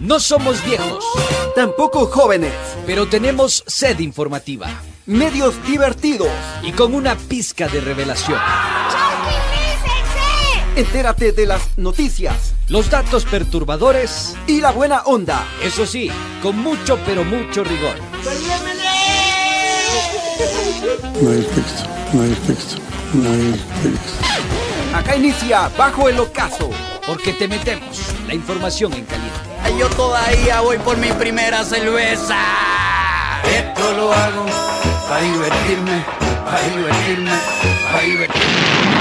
No somos viejos, Tampoco jóvenes. pero tenemos sed informativa Medios divertidos. y con una pizca de revelación. Entérate de las noticias Los datos perturbadores, y la buena onda. eso sí, con mucho pero mucho rigor. No hay texto, no hay texto, no hay texto. Acá inicia Bajo el Ocaso. Porque te metemos la información en caliente. Ay, Yo todavía voy por mi primera cerveza. Esto lo hago para divertirme, para divertirme, para divertirme.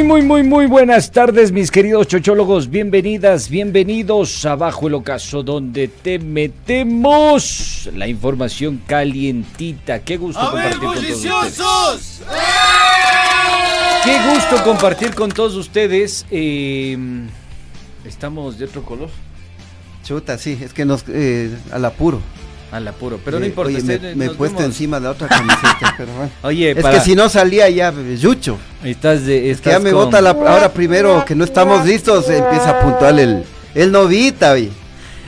Muy, muy, muy, muy, buenas tardes, mis queridos chochólogos. Bienvenidas, bienvenidos a Bajo el Ocaso, donde te metemos la información calientita. Qué gusto compartir con todos ustedes. Qué gusto compartir con todos ustedes. Eh, estamos de otro color, Chuta, sí, es que nos al al apuro. Al apuro, pero no Eh, importa. Oye, me, usted, me he nos puesto vemos. encima de otra camiseta, pero bueno. Oye, Es para- que si no salía ya, yucho. estás de, Es que ya me bota la. Ahora primero que no estamos listos, empieza a puntuar el, el novita, oye.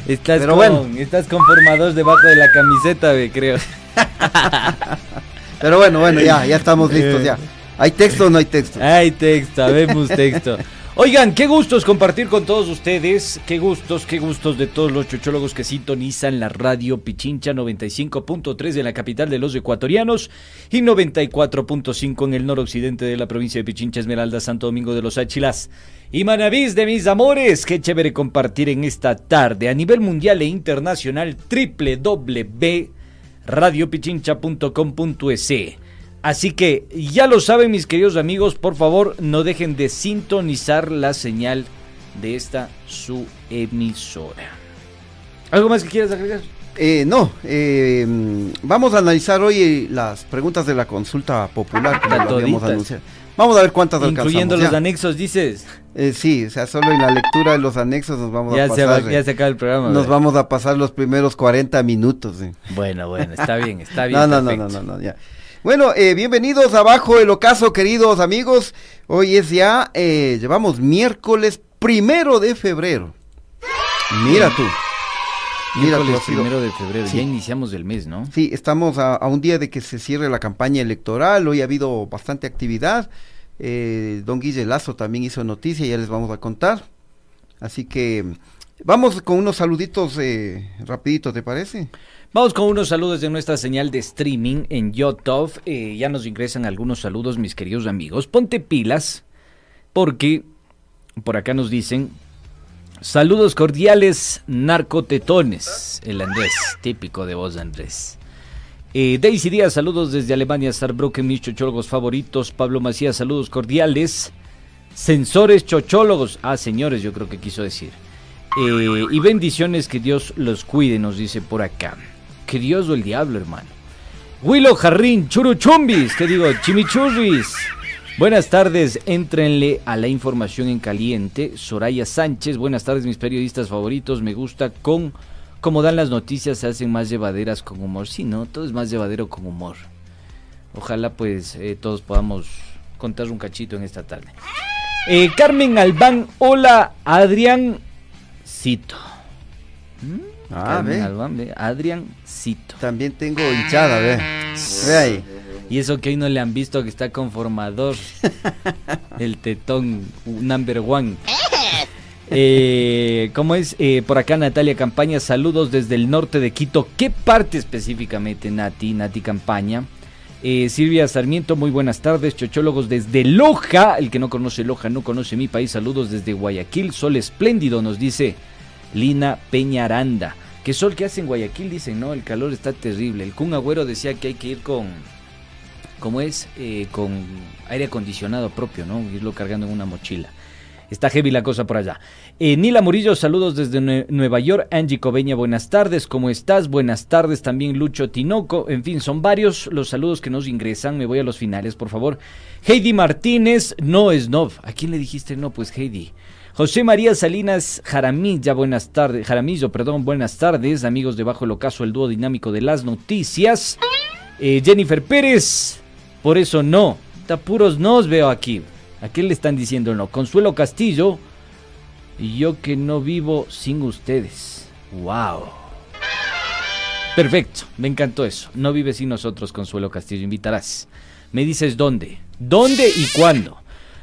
Estás Pero con, bueno. estás con formador debajo de la camiseta, ve, creo. Pero bueno, bueno, ya, ya estamos Eh. listos, ya. ¿Hay texto o no hay texto? Ay, texto, habemos texto. Oigan, qué gustos compartir con todos ustedes, qué gustos, qué gustos de todos los chochólogos que sintonizan la radio Pichincha 95.3 de la capital de los ecuatorianos y 94.5 en el noroccidente de la provincia de Pichincha, Esmeralda, Santo Domingo de los Áchilas. Y Manavís de mis amores, qué chévere compartir en esta tarde a nivel mundial e internacional www.radiopichincha.com.es. Así que ya lo saben mis queridos amigos, por favor no dejen de sintonizar la señal de esta su emisora. ¿Algo más que quieras agregar? Eh, no, eh, vamos a analizar hoy eh, las preguntas de la consulta popular, como lo habíamos anunciado. Vamos a ver cuántas Incluyendo alcanzamos. los ya. anexos, dices. Eh, sí, o sea, solo en la lectura de los anexos nos vamos Ya a se, pasar. va- eh, ya se acaba el programa. nos ¿verdad? vamos a pasar los primeros 40 minutos. eh. Bueno, bueno, está bien, está bien. No, no, no, no, no, no, ya. Bueno, eh, bienvenidos abajo el ocaso, queridos amigos. Hoy es ya, eh, llevamos miércoles primero de febrero. Mira tú. Mira sido- primero de febrero, Sí. ya iniciamos el mes, ¿no? Sí, estamos a, a un día de que se cierre la campaña electoral. Hoy ha habido bastante actividad. Eh, don Guille Lazo también hizo noticia, ya les vamos a contar. Así que vamos con unos saluditos eh, rapiditos, ¿te parece? Vamos con unos saludos de nuestra señal de streaming en YouTube. Eh, ya nos ingresan algunos saludos, mis queridos amigos. Ponte pilas, porque por acá nos dicen saludos cordiales, narcotetones. El Andrés, típico de vos, Andrés. Eh, Daisy Díaz, saludos desde Alemania, Saarbrücken, mis chochólogos favoritos. Pablo Macías, saludos cordiales. Sensores chochólogos. Ah, señores, yo creo que quiso decir. Eh, y bendiciones, que Dios los cuide, nos dice por acá. Que Dios o el diablo, hermano. Willow Jarrín, Churuchumbis, que digo, Chimichurris. Buenas tardes, éntrenle a la información en caliente. Soraya Sánchez, buenas tardes, mis periodistas favoritos. Me gusta con cómo dan las noticias, se hacen más llevaderas con humor. Sí, ¿no? Todo es más llevadero con humor. Ojalá pues eh, todos podamos contar un cachito en esta tarde. Eh, Carmen Albán, hola, Adrián Cito. Ah, Carmen ve. Albán, ve, Adrián Cito. También tengo hinchada, ve. Ve ahí. Y eso que hoy no le han visto que está conformador. el tetón number one. Eh, ¿Cómo es? Eh, por acá Natalia Campaña, saludos desde el norte de Quito. ¿Qué parte específicamente, Nati? Nati Campaña. Eh, Silvia Sarmiento, muy buenas tardes. Chochólogos desde Loja. El que no conoce Loja no conoce mi país. Saludos desde Guayaquil. Sol espléndido, nos dice Lina Peñaranda. ¿Qué sol que hace en Guayaquil? Dicen, no, el calor está terrible. El Kun Agüero decía que hay que ir con, como es, eh, con aire acondicionado propio, ¿no? Irlo cargando en una mochila. Está heavy la cosa por allá. Eh, Nila Murillo, saludos desde Nue- Nueva York. Angie Cobeña, buenas tardes. ¿Cómo estás? Buenas tardes también Lucho Tinoco. En fin, son varios los saludos que nos ingresan. Me voy a los finales, por favor. Heidi Martínez, no es no. ¿A quién le dijiste no? Pues Heidi. José María Salinas Jaramilla, buenas tardes. Jaramillo, perdón, buenas tardes. Amigos de Bajo el Ocaso, el dúo dinámico de las noticias. Eh, Jennifer Pérez, por eso no. Está puros nos veo aquí. ¿A qué le están diciendo no? Consuelo Castillo, y yo que no vivo sin ustedes. ¡Wow! Perfecto, me encantó eso. No vives sin nosotros, Consuelo Castillo, invitarás. Me dices dónde, dónde y cuándo.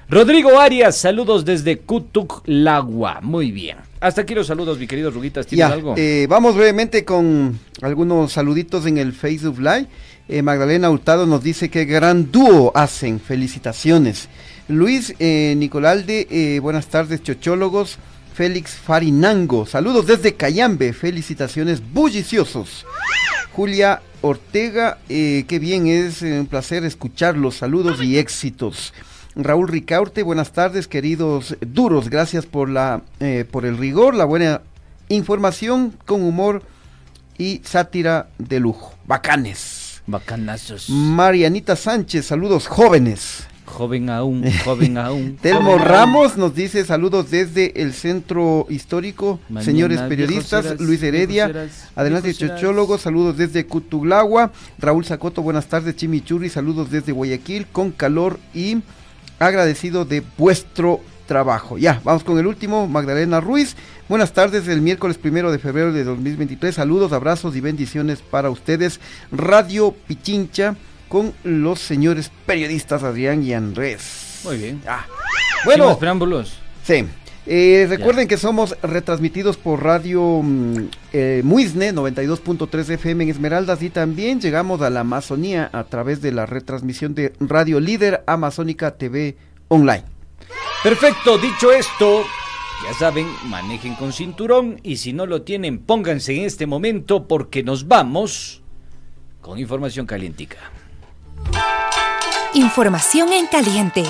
Rodrigo Arias, saludos desde Cutuclagua. Muy bien. Hasta aquí los saludos, mi querido Ruguitas. ¿Tienes Ya, algo? eh, vamos brevemente con algunos saluditos en el Facebook Live. Eh, Magdalena Hurtado nos dice que gran dúo hacen, felicitaciones. Luis eh, Nicolalde, eh, buenas tardes, chochólogos. Félix Farinango, saludos desde Cayambe, felicitaciones bulliciosos. Julia Ortega, eh, qué bien, es un placer escucharlos, saludos y éxitos. Raúl Ricaurte, buenas tardes, queridos duros, gracias por la eh, por el rigor, la buena información con humor y sátira de lujo. Bacanes. Bacanazos. Marianita Sánchez, saludos jóvenes. Joven aún, joven aún. Telmo joven aún. Ramos nos dice saludos desde el centro histórico, Mañana, señores periodistas, serás, Luis Heredia, serás, adelante chochólogos, saludos desde Cutuglagua, Raúl Zacoto, buenas tardes, Chimichurri, saludos desde Guayaquil, con calor y agradecido de vuestro trabajo. Ya, vamos con el último, Magdalena Ruiz, buenas tardes, el miércoles primero de febrero de 2023, saludos, abrazos y bendiciones para ustedes, Radio Pichincha, con los señores periodistas Adrián y Andrés. Muy bien. Ah, Sin bueno, más preámbulos. Sí. Eh, recuerden que somos retransmitidos por Radio mm, eh, Muisne 92.3 FM en Esmeraldas y también llegamos a la Amazonía a través de la retransmisión de Radio Líder Amazónica TV Online. Perfecto, dicho esto, ya saben, manejen con cinturón y si no lo tienen, pónganse en este momento porque nos vamos con información calientica. Información en caliente.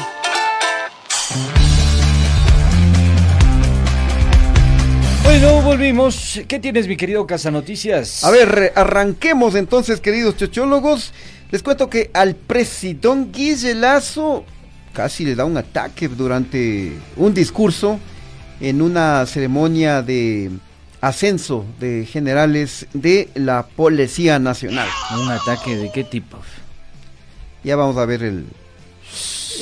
Bueno, volvimos. ¿Qué tienes, mi querido Casa Noticias? A ver, arranquemos entonces, queridos chochólogos. Les cuento que al presidón Guille Lazo casi le da un ataque durante un discurso en una ceremonia de ascenso de generales de la Policía Nacional. ¿Un ataque de qué tipo? Ya vamos a ver el,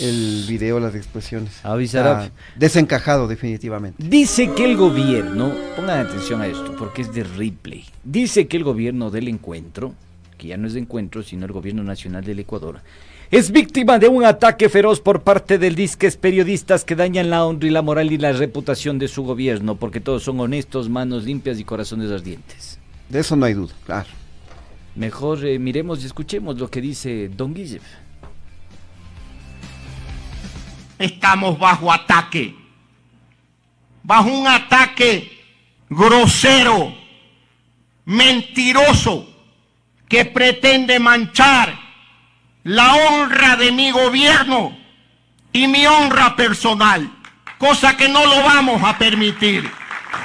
el video, las expresiones. Avisará. Está desencajado definitivamente. Dice que el gobierno, pongan atención a esto porque es de replay. Dice que el gobierno del encuentro, que ya no es de encuentro, sino el gobierno nacional del Ecuador, es víctima de un ataque feroz por parte del disques periodistas que dañan la honra y la moral y la reputación de su gobierno, porque todos son honestos, manos limpias y corazones ardientes. De eso no hay duda, claro. Mejor eh, miremos y escuchemos lo que dice Don Guille. Estamos bajo ataque. Bajo un ataque grosero, mentiroso, que pretende manchar la honra de mi gobierno y mi honra personal, cosa que no lo vamos a permitir.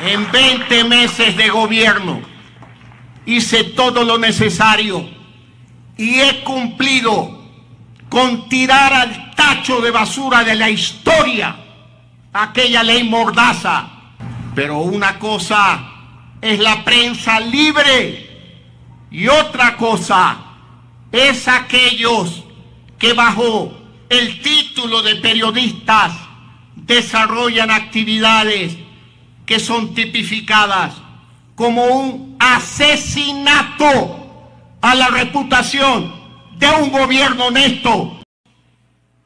En 20 meses de gobierno hice todo lo necesario y he cumplido con tirar al tacho de basura de la historia aquella ley mordaza. Pero una cosa es la prensa libre y otra cosa es aquellos que bajo el título de periodistas desarrollan actividades que son tipificadas como un asesinato a la reputación de un gobierno honesto.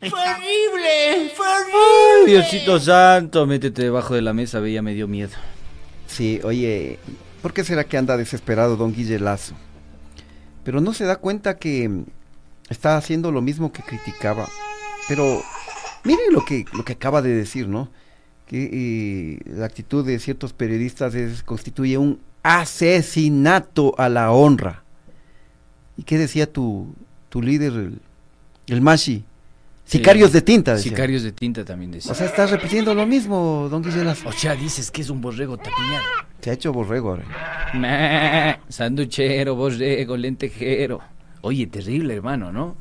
¡Horrible! ¡Fue Ay, Diosito santo, métete debajo de la mesa, ve, ya me dio miedo. Sí, oye, ¿por qué será que anda desesperado don Guille Lazo? Pero no se da cuenta que está haciendo lo mismo que criticaba. Pero miren lo que, lo que acaba de decir, ¿no? Que eh, la actitud de ciertos periodistas es, constituye un asesinato a la honra. ¿Y qué decía tu, tu líder, el El Mashi. Sicarios de tinta. decía. Sicarios de tinta también decía. O sea, estás repitiendo lo mismo, don Guille Lazo. O sea, dices que es un borrego tapiñado. Se ha hecho borrego ahora. Sanduchero, borrego, lentejero. Oye, terrible, hermano, ¿no?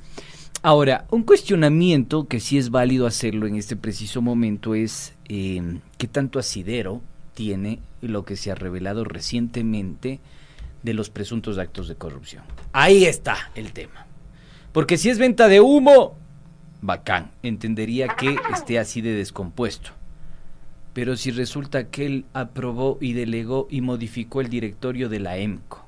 Ahora, un cuestionamiento que sí es válido hacerlo en este preciso momento es eh, qué tanto asidero tiene lo que se ha revelado recientemente de los presuntos actos de corrupción. Ahí está el tema. Porque si es venta de humo, bacán, entendería que esté así de descompuesto. Pero si resulta que él aprobó y delegó y modificó el directorio de la EMCO,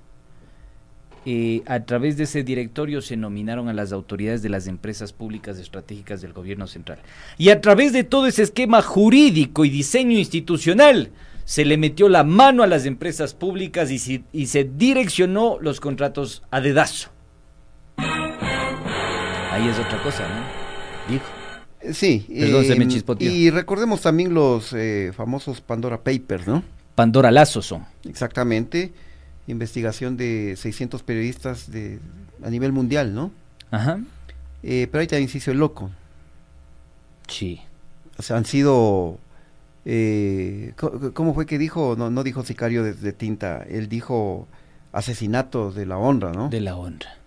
eh, a través de ese directorio se nominaron a las autoridades de las empresas públicas estratégicas del gobierno central. Y a través de todo ese esquema jurídico y diseño institucional, se le metió la mano a las empresas públicas y, se direccionó los contratos a dedazo. Ahí es otra cosa, ¿no? Dijo. Eh, Sí. Perdón, se me em, chispoteó. Y recordemos también los eh, famosos Pandora Papers, ¿no? Pandora Lazo son. Exactamente. Investigación de 600 periodistas de, a nivel mundial, ¿no? Ajá. Eh, pero ahí también se hizo el loco. Sí. O sea, han sido... eh, ¿Cómo fue que dijo? No, no dijo sicario de, de tinta, él dijo asesinato de la honra, ¿no? De la honra.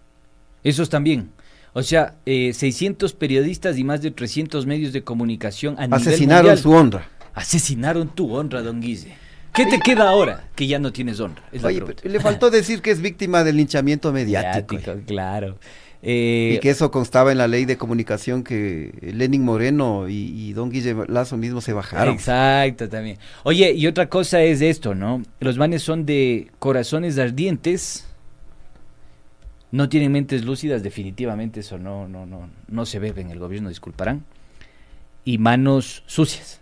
Esos también. O sea, eh, 600 periodistas y más de 300 medios de comunicación a nivel Asesinaron mundial su honra. Asesinaron tu honra, don Guise. ¿Qué te queda ahora que ya no tienes honra? Es Oye, pero le faltó decir que es víctima del linchamiento mediático. Mediático, claro. Eh, Y que eso constaba en la ley de comunicación que Lenin Moreno y, y don Guille Lazo mismo se bajaron. Exacto, también. Oye, y otra cosa es esto, ¿no? Los manes son de corazones ardientes, no tienen mentes lúcidas, definitivamente eso no, no, no, no se ve en el gobierno, disculparán. Y manos sucias,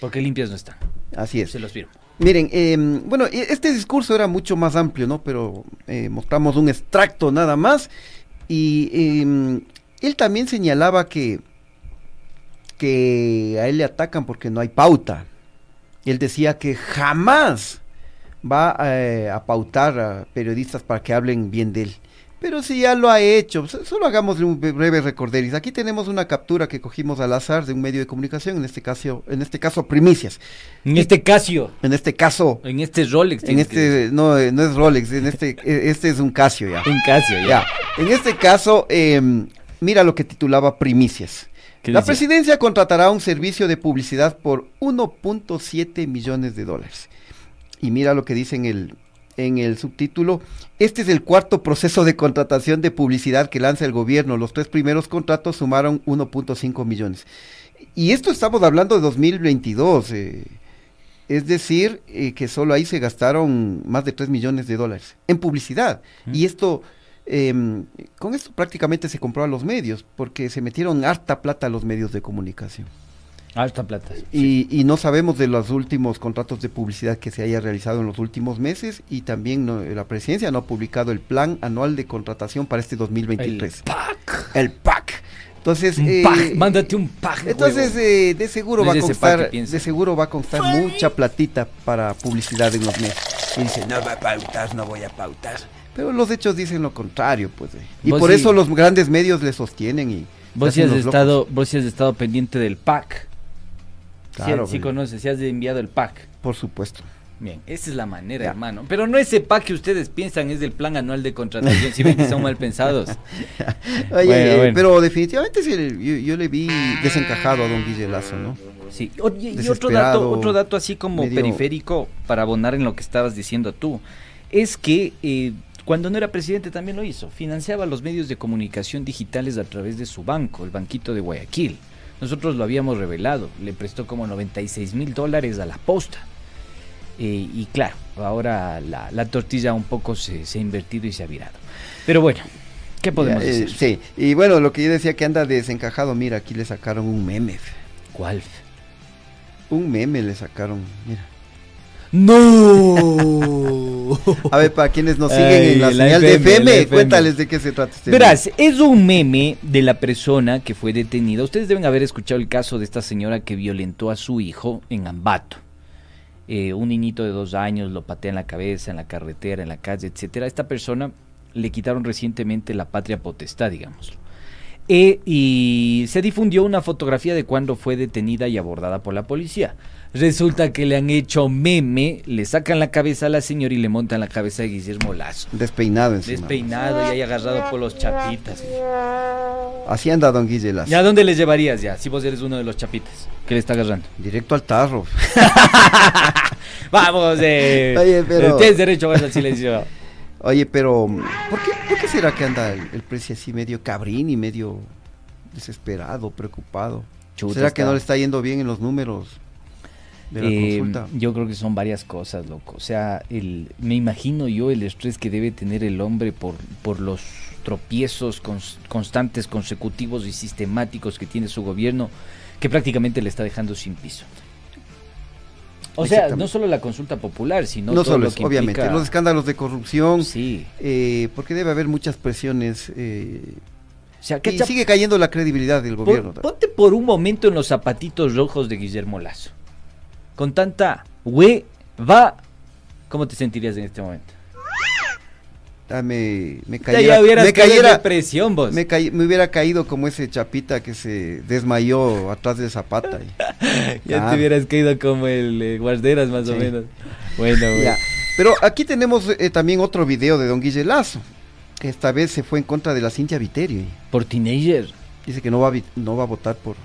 porque limpias no están. Así es. Se los firmo. Miren, eh, bueno, este discurso era mucho más amplio, ¿no? Pero eh, mostramos un extracto nada más. Y eh, él también señalaba que, que a él le atacan porque no hay pauta. Él decía que jamás va eh, a pautar a periodistas para que hablen bien de él. Pero si ya lo ha hecho, so- solo hagámosle un bre- breve recorderis. Aquí tenemos una captura que cogimos al azar de un medio de comunicación, en este caso, en este caso Primicias. En este Casio, En este caso, en este Rolex. en este, no, eh, no es Rolex, en este, eh, este es un Casio ya. En Casio, ya. Ya, en este caso, eh, mira lo que titulaba Primicias. ¿Qué La presidencia contratará un servicio de publicidad por 1.7 millones de dólares. Y mira lo que dice en el, en el subtítulo. Este es el cuarto proceso de contratación de publicidad que lanza el gobierno. Los tres primeros contratos sumaron 1.5 millones. Y esto estamos hablando de 2022. eh, es decir, eh, que solo ahí se gastaron más de 3 millones de dólares en publicidad. Y esto, em, con esto prácticamente se compró a los medios, porque se metieron harta plata a los medios de comunicación. Alta plata. Y, y no sabemos de los últimos contratos de publicidad que se haya realizado en los últimos meses y también no- la presidencia no ha publicado el plan anual de contratación para este 2023. El pack. El PAC. Entonces, Un eh, pack, mándate un pack. entonces eh, de seguro No va a constar, de seguro va a constar mucha platita para publicidad en los meses. Y dice, no va a pautar, no voy a pautar. Pero los hechos dicen lo contrario, pues. eh. Y por sí- eso los grandes medios le sostienen y Vos sí, has locos. estado, vos sí has estado pendiente del pack. Sí, Claro, sí güey. conoces, sí has enviado el pack. Por supuesto. Bien, esa es la manera, Ya. hermano. Pero no ese pack que ustedes piensan es del plan anual de contratación. si ven que son mal pensados. Oye, Bueno, eh, bueno. pero definitivamente sí, yo, yo le vi desencajado a don Guille Lazo, ¿no? Sí. Oye, y otro dato, otro dato así como medio- periférico para abonar en lo que estabas diciendo tú, es que eh, cuando no era presidente también lo hizo. Financiaba los medios de comunicación digitales a través de su banco, el Banquito de Guayaquil. Nosotros lo habíamos revelado. Le prestó como 96 mil dólares a la posta. Eh, y claro, ahora la, la tortilla un poco se, se ha invertido y se ha virado. Pero bueno, ¿qué podemos eh, decir? sí, y bueno, lo que yo decía que anda desencajado, mira, aquí le sacaron un meme. ¿Cuál? Un meme le sacaron, mira. ¡No! A ver, para quienes nos siguen Ay, en la, la señal de FM, cuéntales de qué se trata este Verás, es un meme de la persona que fue detenida. Ustedes deben haber escuchado el caso de esta señora que violentó a su hijo en Ambato. Eh, un niñito de dos años lo patea en la cabeza, en la carretera, en la calle, etcétera. A esta persona le quitaron recientemente la patria potestad, digámoslo. E- y se difundió una fotografía de cuando fue detenida y abordada por la policía. Resulta que le han hecho meme, le sacan la cabeza a la señora y le montan la cabeza de Guillermo Lazo. Despeinado encima. Despeinado y ahí agarrado por los chapitas. Así anda Don Guille Lazo. ¿Y a dónde le llevarías ya? Si vos eres uno de los chapitas que le está agarrando. Directo al tarro. Vamos, eh. Oye, pero- Tienes derecho a al silencio. Oye, pero ¿por qué, por qué será que anda el, el precio así medio cabrín y medio desesperado, preocupado? Chuta, ¿Será que está- no le está yendo bien en los números de la Eh, consulta? yo creo que son varias cosas, loco. O sea, el, me imagino yo el estrés que debe tener el hombre por, por los tropiezos cons- constantes, consecutivos y sistemáticos que tiene su gobierno, que prácticamente le está dejando sin piso. O sea, no solo la consulta popular, sino No, todo solo lo que obviamente, implica- los escándalos de corrupción, Sí. eh, porque debe haber muchas presiones eh, O sea, y ¿qué sigue cayendo la credibilidad del gobierno. Pon- ponte por un momento en los zapatitos rojos de Guillermo Lazo. Con tanta hue, va, ¿cómo te sentirías en este momento? Ah, me, me cayera, ya hubieras me, cayera- depresión vos. me, cay- me hubiera caído como ese chapita que se desmayó atrás de Zapata. y- Ya Ah. te hubieras caído como el eh, guarderas más o menos. Bueno, bueno. Ya. Pero aquí tenemos eh, también otro video de Don Guille Lazo, que esta vez se fue en contra de la Cintia Viteri. por teenager. Dice que no va a, no va a votar por,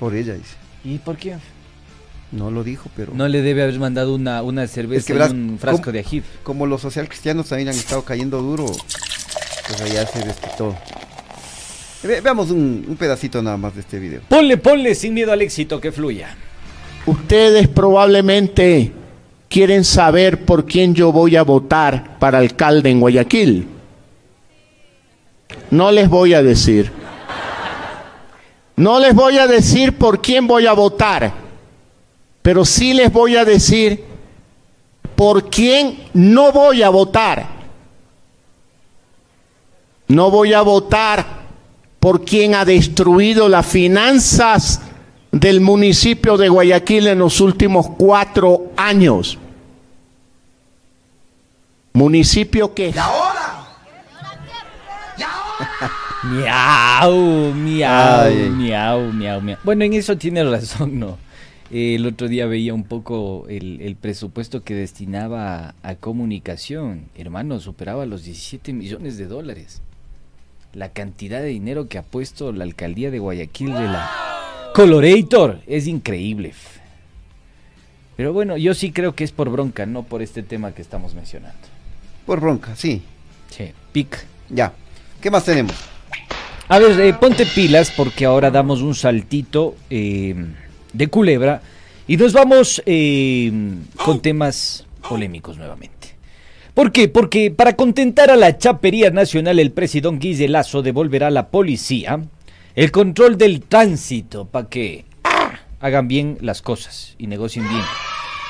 por ella, dice. ¿Y por qué? No lo dijo, pero No le debe haber mandado una, una cerveza Es que y verás, un frasco ¿cómo- de ají. como los social cristianos también han estado cayendo duro, pues allá se desquitó. Ve- veamos un, un pedacito nada más de este video. Ponle, ponle sin miedo al éxito que fluya. Ustedes probablemente quieren saber por quién yo voy a votar para alcalde en Guayaquil. No les voy a decir. No les voy a decir por quién voy a votar, pero sí les voy a decir por quién no voy a votar. No voy a votar por quien ha destruido las finanzas del municipio de Guayaquil en los últimos cuatro años. Municipio que Miau, miau, Ay. miau, miau, miau. Bueno, en eso tiene razón, ¿no? Eh, el otro día veía un poco el, el presupuesto que destinaba a, a comunicación. Hermano, superaba los 17 millones de dólares. La cantidad de dinero que ha puesto la alcaldía de Guayaquil de la Colorator es increíble. Pero bueno, yo sí creo que es por bronca, no por este tema que estamos mencionando. Por bronca, sí. Sí, pic. Ya. ¿Qué más tenemos? A ver, eh, ponte pilas porque ahora damos un saltito eh, de culebra y nos vamos eh, con temas polémicos nuevamente. ¿Por qué? Porque para contentar a la chapería nacional el presidente Guille Lazo devolverá a la policía el control del tránsito para que hagan bien las cosas y negocien bien.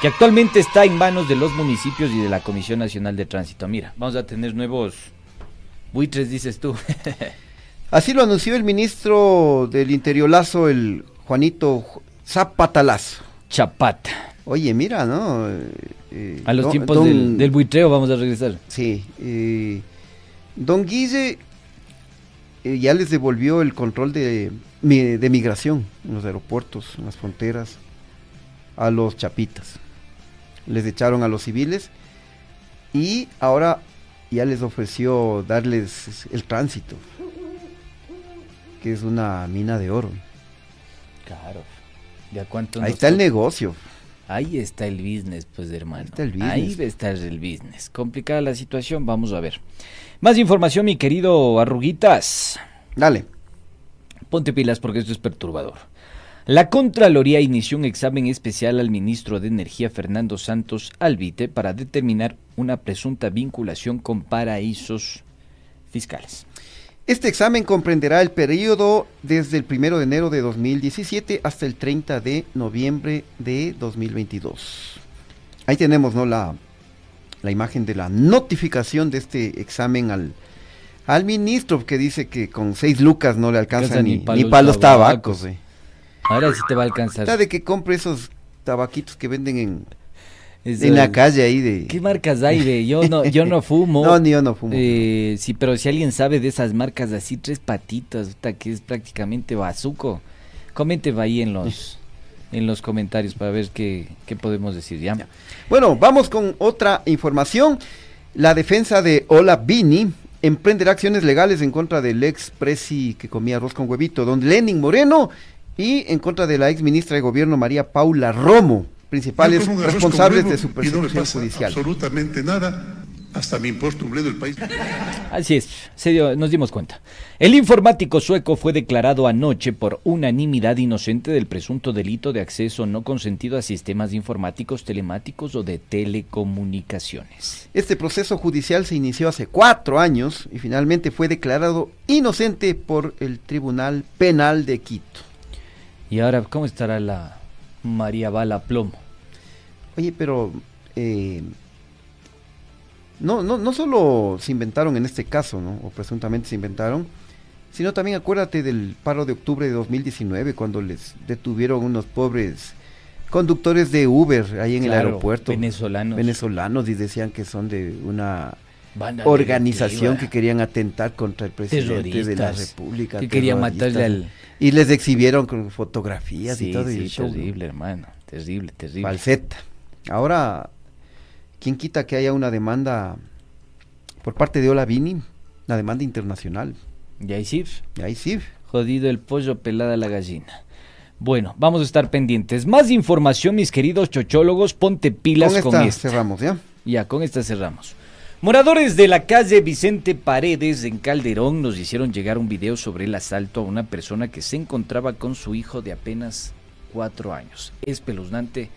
Que actualmente está en manos de los municipios y de la Comisión Nacional de Tránsito. Mira, vamos a tener nuevos buitres, dices tú. Así lo anunció el ministro del Interior Lazo, el Juanito Zapatalazo. Chapata. Oye, mira, ¿no? Eh, A los don- tiempos don- del, del buitreo vamos a regresar. Sí. eh, don Guille eh, ya les devolvió el control de, de migración en los aeropuertos, en las fronteras, a los chapitas. Les echaron a los civiles y ahora ya les ofreció darles el tránsito, que es una mina de oro. Claro. ¿De a cuánto Ahí está el negocio. Ahí está el business, pues, hermano. está el business. Ahí está el business. Complicada la situación, vamos a ver. Más información, mi querido Arruguitas. Dale. Ponte pilas porque esto es perturbador. La Contraloría inició un examen especial al ministro de Energía Fernando Santos Albite para determinar una presunta vinculación con paraísos fiscales. Este examen comprenderá el periodo desde el 1 de enero de 2017 hasta el 30 de noviembre de 2022. Ahí tenemos ¿no? la, la imagen de la notificación de este examen al, al ministro que dice que con seis lucas no le alcanza ni, ni pa' ni tabacos. tabacos. eh. Ahora sí te va a alcanzar. Está de que compre esos tabaquitos que venden en, Eso en la calle ahí de... ¿Qué marcas hay de? Yo no, yo no fumo. No, ni yo no fumo. Eh, sí, pero si alguien sabe de esas marcas así, tres patitas, que es prácticamente bazuco, coménteme ahí en los, en los comentarios para ver qué, qué podemos decir, ¿ya? Bueno, vamos con otra información. La defensa de Ola Bini emprenderá acciones legales en contra del ex presi que comía arroz con huevito, don Lenin Moreno, y en contra de la ex ministra de gobierno María Paula Romo, principales responsables de su no persecución pasa judicial. absolutamente nada, hasta me importa un bledo el país. Así es, se dio- nos dimos cuenta. El informático sueco fue declarado anoche por unanimidad inocente del presunto delito de acceso no consentido a sistemas informáticos, telemáticos o de telecomunicaciones. Este proceso judicial se inició hace cuatro años y finalmente fue declarado inocente por el Tribunal Penal de Quito. Y ahora, ¿cómo estará la María Bala Plomo? Oye, pero eh, no, no, no solo se inventaron en este caso, ¿no? o presuntamente se inventaron, sino también acuérdate del paro de octubre de 2019, cuando les detuvieron unos pobres conductores de Uber ahí en el aeropuerto. venezolanos. Venezolanos y decían que son de una Banda organización que querían atentar contra el presidente de la República. que querían matarle al- Y les exhibieron con fotografías Sí, y todo. y sí, ¿no? terrible, hermano. Terrible, terrible. Falseta. Ahora, ¿quién quita que haya una demanda por parte de Olavini? Una demanda internacional. Y ahí sí, Y ahí sí. jodido el pollo, pelada la gallina. Bueno, vamos a estar pendientes. Más información, mis queridos chochólogos. Ponte pilas Con con, esta esta. cerramos, ¿ya? Ya, con esta cerramos. Moradores de la calle Vicente Paredes en Calderón nos hicieron llegar un video sobre el asalto a una persona que se encontraba con su hijo de apenas cuatro años. Espeluznante.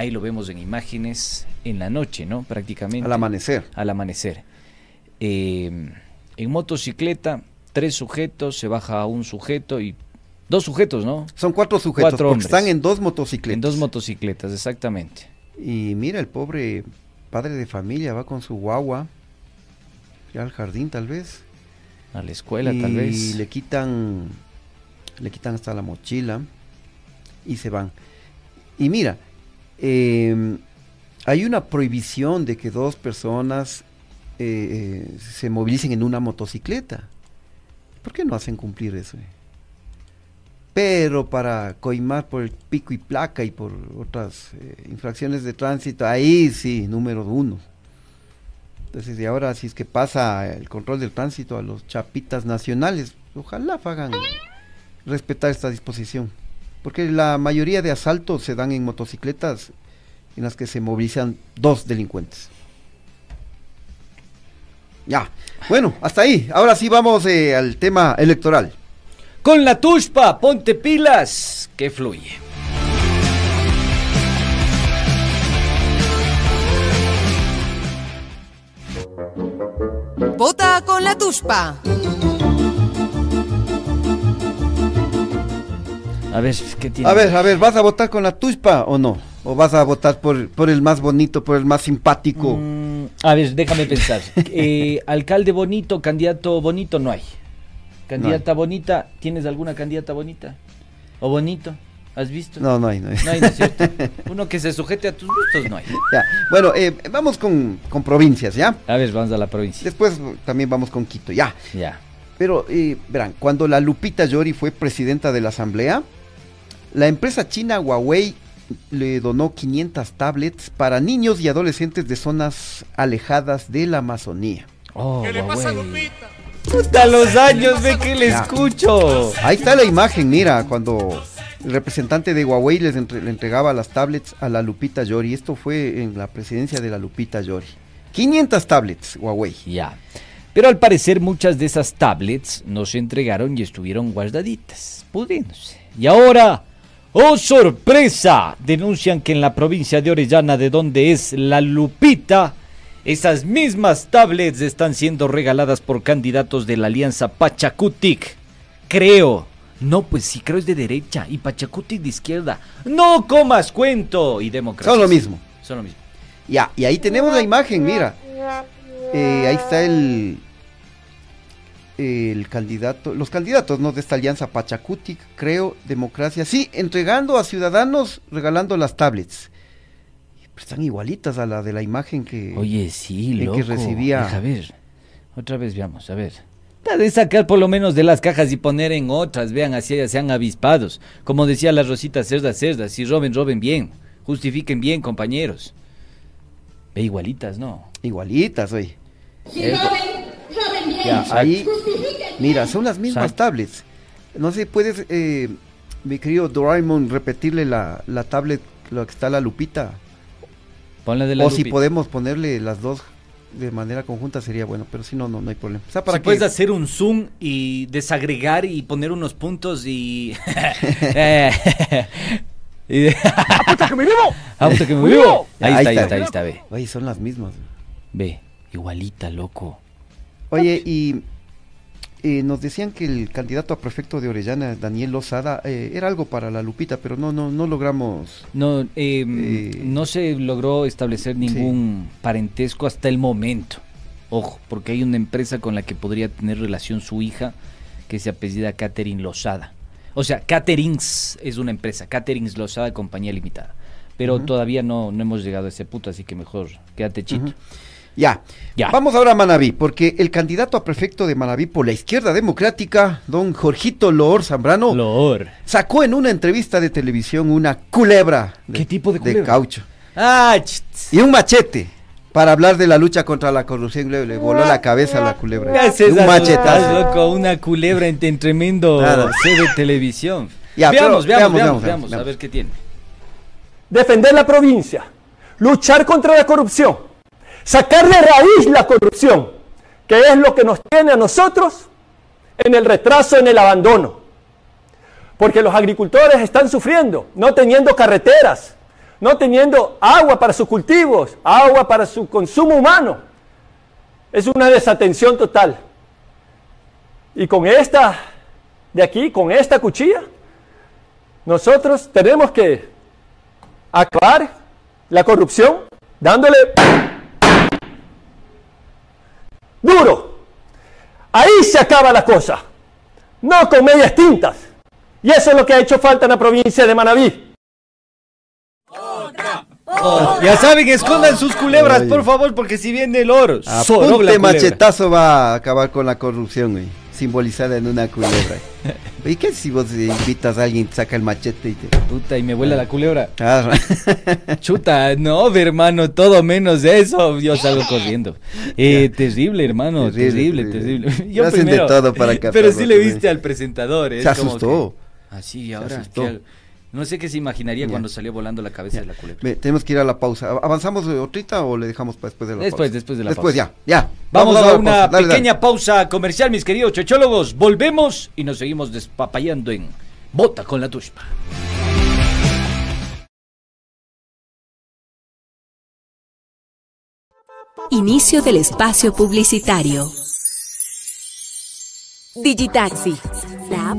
Ahí lo vemos en imágenes en la noche, ¿no? Prácticamente. Al amanecer. Al amanecer. Eh, en motocicleta, tres sujetos, se baja un sujeto y dos sujetos, ¿no? Son cuatro sujetos, Cuatro porque están en dos motocicletas. En dos motocicletas, exactamente. Y mira, el pobre padre de familia va con su guagua, ya al jardín tal vez. A la escuela, y tal vez. le quitan, le quitan hasta la mochila y se van. Y mira, eh, hay una prohibición de que dos personas eh, eh, se movilicen en una motocicleta. ¿Por qué no hacen cumplir eso? Pero para coimar por el pico y placa y por otras eh, infracciones de tránsito, ahí sí, número uno. Entonces, y ahora si es que pasa el control del tránsito a los chapitas nacionales, ojalá hagan respetar esta disposición. Porque la mayoría de asaltos se dan en motocicletas en las que se movilizan dos delincuentes. Ya, bueno, hasta ahí. Ahora sí vamos eh, al tema electoral. Con la tushpa, ponte pilas, que fluye. Vota con la Tuspa. A ver, ¿qué tiene? A ver, a ver, ¿vas a votar con la tuspa o no? ¿O vas a votar por, por el más bonito, por el más simpático? Mm, a ver, déjame pensar. Eh, alcalde bonito, candidato bonito, no hay. Candidata bonita, ¿tienes alguna candidata bonita? ¿O bonito? ¿Has visto? No, no hay, no hay. No hay, ¿no es cierto? Uno que se sujete a tus gustos, no hay. Ya, Bueno, eh, vamos con, con provincias, ¿ya? A ver, vamos a la provincia. Después también vamos con Quito, ya. Ya. Pero, eh, verán, cuando la Lupita Yori fue presidenta de la asamblea, la empresa china Huawei le donó 500 tablets para niños y adolescentes de zonas alejadas de la Amazonía. Oh, Huawei. Puta los años, ve que le escucho. Ahí está la imagen, mira, cuando el representante de Huawei les entre- le entregaba las tablets a la Lupita Yori. Esto fue en la presidencia de la Lupita Yori. 500 tablets, Huawei. Ya. Pero al parecer muchas de esas tablets no se entregaron y estuvieron guardaditas, pudriéndose. Y ahora, ¡oh sorpresa! Denuncian que en la provincia de Orellana, de donde es la Lupita, esas mismas tablets están siendo regaladas por candidatos de la alianza Pachacutic. Creo. No, pues sí, creo es de derecha y Pachacutic de izquierda. No comas cuento y democracia. Son lo mismo. Son lo mismo. Ya, y ahí tenemos la imagen, mira. Eh, ahí está el el candidato, los candidatos ¿no? de esta alianza Pachacutic, creo, democracia, sí, entregando a ciudadanos, regalando las tablets. están igualitas a la de la imagen que... Oye, sí, loco. que recibía- Deja ver. Otra vez veamos, a ver. De sacar por lo menos de las cajas y poner en otras, vean, así ya sean avispados. Como decía la Rosita Cerda Cerda, si roben, roben bien. Justifiquen bien, compañeros. Ve igualitas, ¿no? Igualitas, oye. Si roben. Ya, ahí, mira, son las mismas Exacto. tablets. No sé, puedes, eh, mi querido Doraemon, repetirle la, la tablet, lo que está la lupita. Ponla de la o si podemos ponerle las dos de manera conjunta sería bueno, pero si no, no, no hay problema. O sea, para Si que... puedes hacer un zoom y desagregar y poner unos puntos y... Eh, y de- ¡Puta que me vivo! Ah, puta que me ¡Me vivo! Ahí Ahí está, ahí está. está, ahí está, ve. Oye, son las mismas. Ve, igualita, loco. Oye, y eh, nos decían que el candidato a prefecto de Orellana, Daniel Lozada, eh, era algo para la Lupita, pero no, no, no logramos. No, eh, Eh, no se logró establecer ningún parentesco hasta el momento. Ojo, porque hay una empresa con la que podría tener relación su hija que se apellida Catherine Lozada. O sea, Caterings es una empresa, Caterings Lozada Compañía Limitada. Pero todavía no, no hemos llegado a ese punto, así que mejor quédate chito. Ya. Ya. Vamos ahora a Manabí, porque el candidato a prefecto de Manabí por la izquierda democrática, don Jorgito Loor Zambrano, Loor. sacó en una entrevista de televisión una culebra. ¿Qué tipo de culebra? caucho. Ah. Y un machete para hablar de la lucha contra la corrupción. Le, le voló la cabeza a la culebra. ¿Qué haces, un estás machetazo. loco, una culebra en, en tremendo Nada. C de televisión. Ya, veamos, pero veamos, veamos, veamos, veamos, veamos, a ver qué tiene. defender la provincia, luchar contra la corrupción, sacar de raíz la corrupción, que es lo que nos tiene a nosotros en el retraso, en el abandono. Porque los agricultores están sufriendo, no teniendo carreteras, no teniendo agua para sus cultivos, agua para su consumo humano. Es una desatención total. Y con esta de aquí, con esta cuchilla, nosotros tenemos que acabar la corrupción dándole duro. Ahí se acaba la cosa, no con medias tintas. Y eso es lo que ha hecho falta en la provincia de Manabí. Ya saben, escondan sus culebras, por favor, porque si viene el oro, culebra. machetazo va a acabar con la corrupción, güey. Simbolizada en una culebra. ¿Y qué si vos invitas a alguien, saca el machete y te. Puta, y me vuela la culebra. Ah, Chuta, no, hermano, todo menos eso. Yo salgo corriendo. Eh, terrible, hermano, terrible, Terrible. Hacen de todo para captar Pero sí le viste al presentador. es Se asustó. Así, y ahora. asustó. No sé qué se imaginaría Ya. cuando salió volando la cabeza de la culebra. Ve, tenemos que ir a la pausa. ¿Avanzamos otrita o le dejamos para después de la Después, pausa? después de la Después, pausa. ya, ya. Vamos, a una pausa. Dale, dale. pequeña pausa comercial, mis queridos chochólogos. Volvemos y nos seguimos despapayando en Bota con la Tushpa. Inicio del espacio publicitario. Digitaxi. La app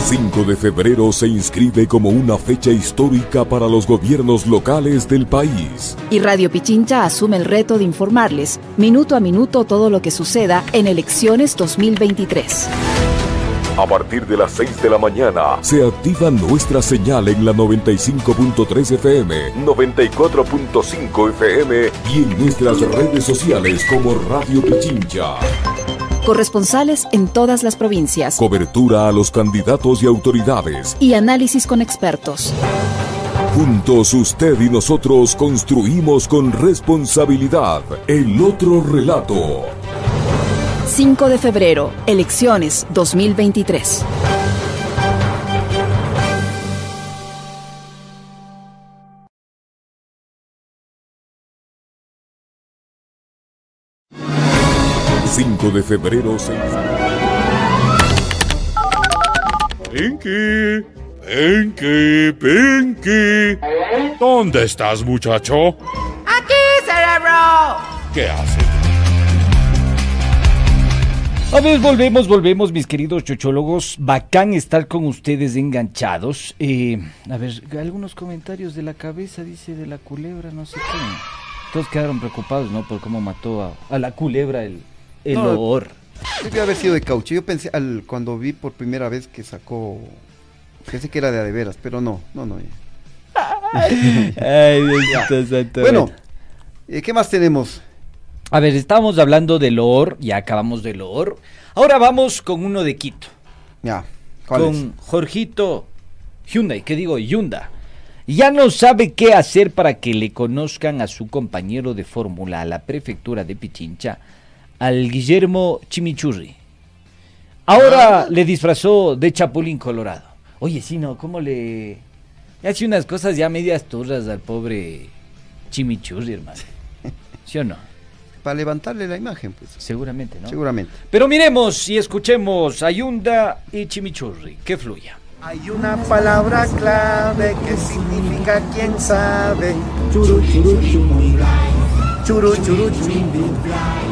5 de febrero se inscribe como una fecha histórica para los gobiernos locales del país. Y Radio Pichincha asume el reto de informarles minuto a minuto todo lo que suceda en elecciones 2023. A partir de las 6 de la mañana se activa nuestra señal en la 95.3 FM, 94.5 FM y en nuestras redes sociales como Radio Pichincha. Corresponsales en todas las provincias Cobertura a los candidatos y autoridades. y análisis con expertos. Juntos usted y nosotros construimos con responsabilidad el otro relato. 5 de febrero, elecciones 2023. ...5 de febrero... se- Pinky, Pinky, Pinky. ¿Dónde estás, muchacho? ¡Aquí, cerebro! ¿Qué haces? A ver, volvemos, volvemos, mis queridos chochólogos. Bacán estar con ustedes enganchados. Eh, a ver, algunos comentarios de la cabeza, dice, de la culebra, no sé qué. Todos quedaron preocupados, ¿no? Por cómo mató a, a la culebra el, el No. Debe haber sido de caucho. Yo pensé, al, cuando vi por primera vez que sacó, pensé que era de a de veras, pero no, no, no. Ay, santo. Bueno, eh, ¿qué más tenemos? A ver, estábamos hablando de loor, ya acabamos de loor. Ahora vamos con uno de Quito. Ya, ¿cuál con es? Jorgito Hyundai, que digo Yunda. Ya no sabe qué hacer para que le conozcan a su compañero de fórmula a la prefectura de Pichincha, al Guillermo Chimichurri. Ahora le disfrazó de Chapulín Colorado. Oye, sí, no, ¿cómo le hace unas cosas ya medias turras al pobre Chimichurri, hermano? ¿Sí o no? Para levantarle la imagen, pues. Seguramente, ¿no? Seguramente. Pero miremos y escuchemos a Yunda y Chimichurri. Que fluya. Hay una palabra clave que significa quién sabe. Churu churu churu. Churu churu churu.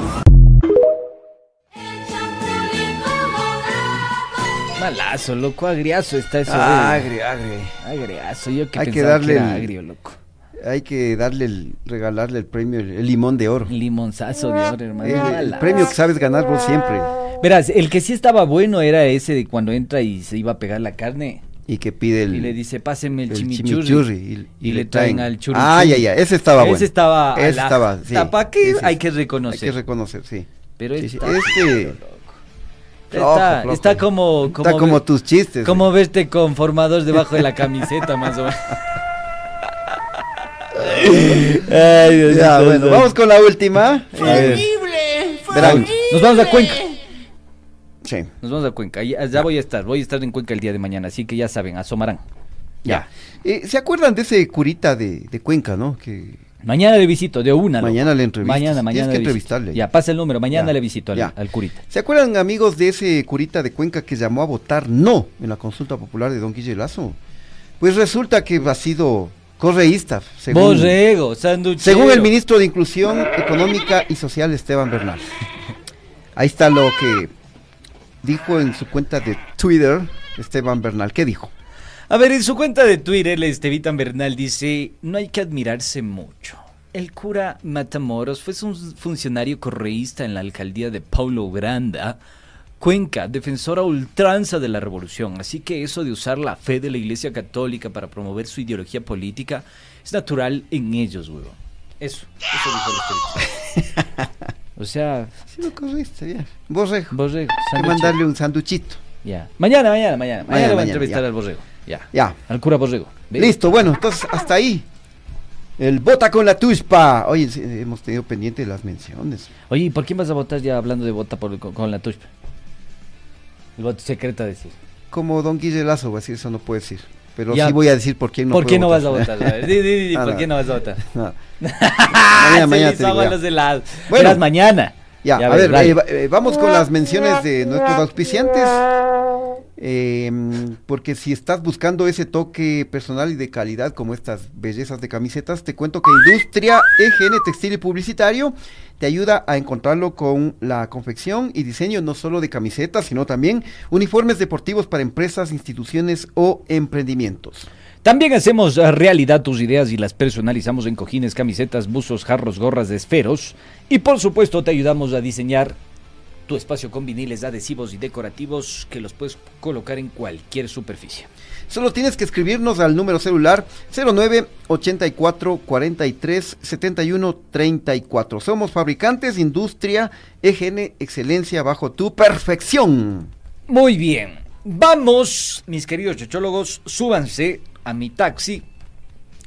Malazo, loco, agriazo está eso. Ah, agrio, agrio. Agriazo, yo que Hay que darle que era el- agrio, loco. Hay que darle el, regalarle el premio, el, el limón de oro. Limonzazo de oro, hermano. El, premio que sabes ganar vos siempre. Verás, el que sí estaba bueno era ese de cuando entra y se iba a pegar la carne. Y que pide el. y le dice, pásenme el, chimichurri. chimichurri, Y, le traen al churri. Ah, ya, ya, ese estaba bueno. Ese estaba. Ese la- estaba, sí. ¿Para qué? Hay que reconocer. Hay que reconocer, sí. Pero Sí, sí. Está- Este. Está, flojo, flojo. está como, como. Está como ver- tus chistes. Como verte con formador debajo de la camiseta, más o menos. Ay, Dios Ya, mío, bueno, santo. vamos con la última. Eh, verán. Nos vamos a Cuenca. Sí. Nos vamos a Cuenca. Ya, ya voy a estar. Voy a estar en Cuenca el día de mañana. Así que ya saben, asomarán. Ya. Eh, ¿Se acuerdan de ese curita de, de Cuenca, no? Que Mañana le visito, de una. Mañana le entrevistas. Mañana, Tienes mañana. que le visito. entrevistarle. Ya, pasa el número. Mañana Ya. le visito al, al curita. ¿Se acuerdan, amigos, de ese curita de Cuenca que llamó a votar no en la consulta popular de Don Guille Lazo? Pues resulta que ha sido correísta, según, Borrego, sanduchero. según el ministro de Inclusión Económica y Social, Esteban Bernal. Ahí está lo que dijo en su cuenta de Twitter, Esteban Bernal. ¿Qué dijo? A ver, en su cuenta de Twitter, el Estevitan Bernal dice, no hay que admirarse mucho. El cura Matamoros fue un funcionario correísta en la alcaldía de Paulo Granda, Cuenca, defensora ultranza de la revolución. Así que eso de usar la fe de la Iglesia Católica para promover su ideología política es natural en ellos, huevón. Eso, eso dijo el. O sea, Sí, lo correísta, ya. Borrego. Borrego, Hay que mandarle un sanduchito. Ya. Mañana, mañana, mañana. Mañana, Mañana, voy a mañana, entrevistar ya. al Borrego. Ya. Ya. Al cura Borrego. Listo, bueno, entonces hasta ahí. El bota con la tuspa. Oye, hemos tenido pendiente las menciones. Oye, ¿y por quién vas a votar ya hablando de vota por, con, con la tuya? El voto secreto a decir. Como Don Guille Lazo, voy a decir, eso no puedo decir. Pero Ya. sí voy a decir por quién no ¿Por qué no vas a votar. votar? A ver, di, di, di, Ah, ¿por no. qué no vas a votar? No. mañana, mañana te digo, los helados. Bueno. Verás, mañana. Ya, Ya a ves, ver, eh, eh, vamos con las menciones de nuestros auspiciantes. Eh, porque si estás buscando ese toque personal y de calidad como estas bellezas de camisetas, te cuento que Industria EGN Textil y Publicitario te ayuda a encontrarlo con la confección y diseño no solo de camisetas, sino también uniformes deportivos para empresas, instituciones o emprendimientos. También hacemos eh, realidad tus ideas y las personalizamos en cojines, camisetas, buzos, jarros, gorras de esferos. Y por supuesto te ayudamos a diseñar tu espacio con viniles, adhesivos y decorativos que los puedes colocar en cualquier superficie. Solo tienes que escribirnos al número celular 09 84 43 71 34. Somos fabricantes, industria, EGN, excelencia bajo tu perfección. Muy bien. Vamos, mis queridos chochólogos, súbanse a mi taxi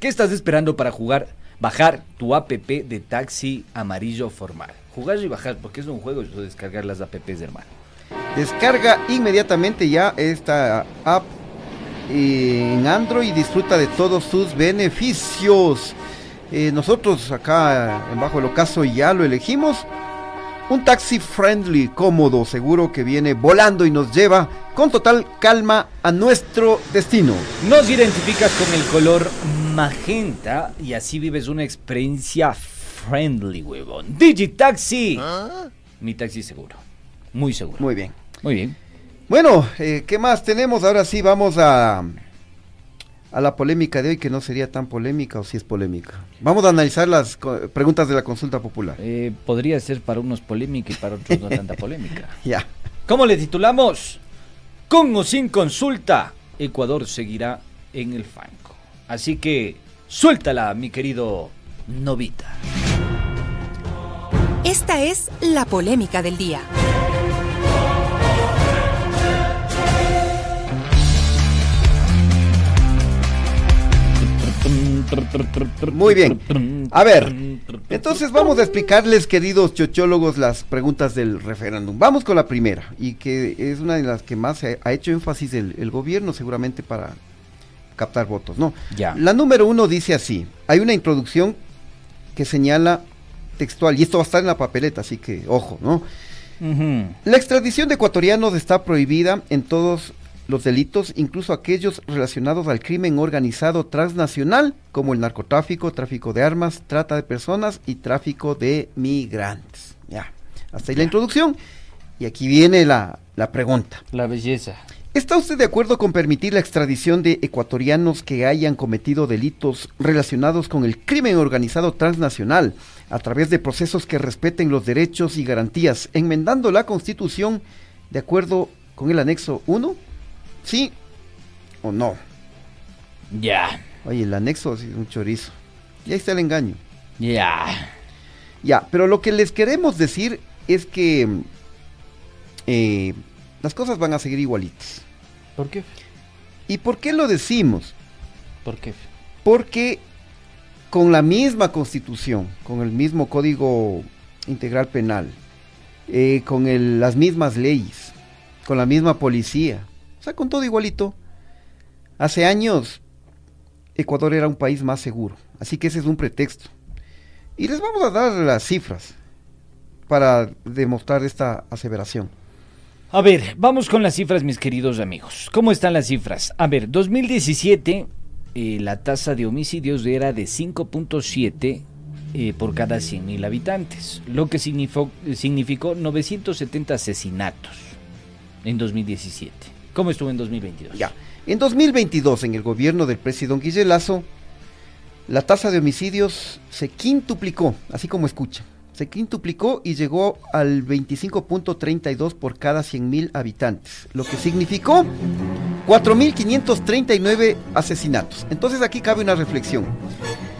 ¿Qué estás esperando para jugar? Bajar tu app de taxi amarillo formal. Jugar y bajar, porque es un juego, eso descargar las apps de hermano. Descarga inmediatamente ya esta app en Android y disfruta de todos sus beneficios. Eh, nosotros acá en Bajo el Ocaso ya lo elegimos. Un taxi friendly, cómodo, seguro que viene volando y nos lleva con total calma a nuestro destino. Nos identificas con el color magenta y así vives una experiencia friendly, huevón. Digitaxi. Mi taxi seguro. Muy seguro. Muy bien. Muy bien. Bueno, eh, ¿qué más tenemos? Ahora sí vamos a, a la polémica de hoy, que no sería tan polémica o si es polémica. Vamos a analizar las co- preguntas de la consulta popular. Eh, podría ser para unos polémica y para otros no tanta polémica. Ya. ¿Cómo le titulamos? Con o sin consulta, Ecuador seguirá en el fanco. Así que suéltala, mi querido Novita. Esta es la polémica del día. Muy bien. A ver, entonces vamos a explicarles, queridos chochólogos, las preguntas del referéndum. Vamos con la primera, y que es una de las que más ha ha hecho énfasis el, el gobierno, seguramente para captar votos, ¿no? Ya. La número uno dice así: hay una introducción que señala textual, y esto va a estar en la papeleta, así que ojo, ¿no? La extradición de ecuatorianos está prohibida en todos los delitos, incluso aquellos relacionados al crimen organizado transnacional, como el narcotráfico, tráfico de armas, trata de personas y tráfico de migrantes. Ya, hasta ahí la introducción. Y aquí viene la, la pregunta. La belleza. ¿Está usted de acuerdo con permitir la extradición de ecuatorianos que hayan cometido delitos relacionados con el crimen organizado transnacional a través de procesos que respeten los derechos y garantías, enmendando la Constitución de acuerdo con el anexo 1? ¿Sí o no? Ya. Oye, el anexo es un chorizo. Y ahí está el engaño. Ya. Ya, pero lo que les queremos decir es que eh, las cosas van a seguir igualitas. ¿Por qué? ¿Y por qué lo decimos? ¿Por qué? Porque con la misma constitución, con el mismo código integral penal, eh, con el- las mismas leyes, con la misma policía, o sea, con todo igualito, hace años Ecuador era un país más seguro, así que ese es un pretexto. Y les vamos a dar las cifras para demostrar esta aseveración. A ver, vamos con las cifras, mis queridos amigos. ¿Cómo están las cifras? A ver, 2017, eh, la tasa de homicidios era de 5.7 eh, por cada 100.000 habitantes, lo que significó, significó 970 asesinatos en 2017. ¿Cómo estuvo en 2022? Ya. En 2022, en el gobierno del presidente Guille Lazo, la tasa de homicidios se quintuplicó, así como escucha. Se quintuplicó y llegó al 25.32 por cada 100.000 habitantes, lo que significó 4.539 asesinatos. Entonces aquí cabe una reflexión.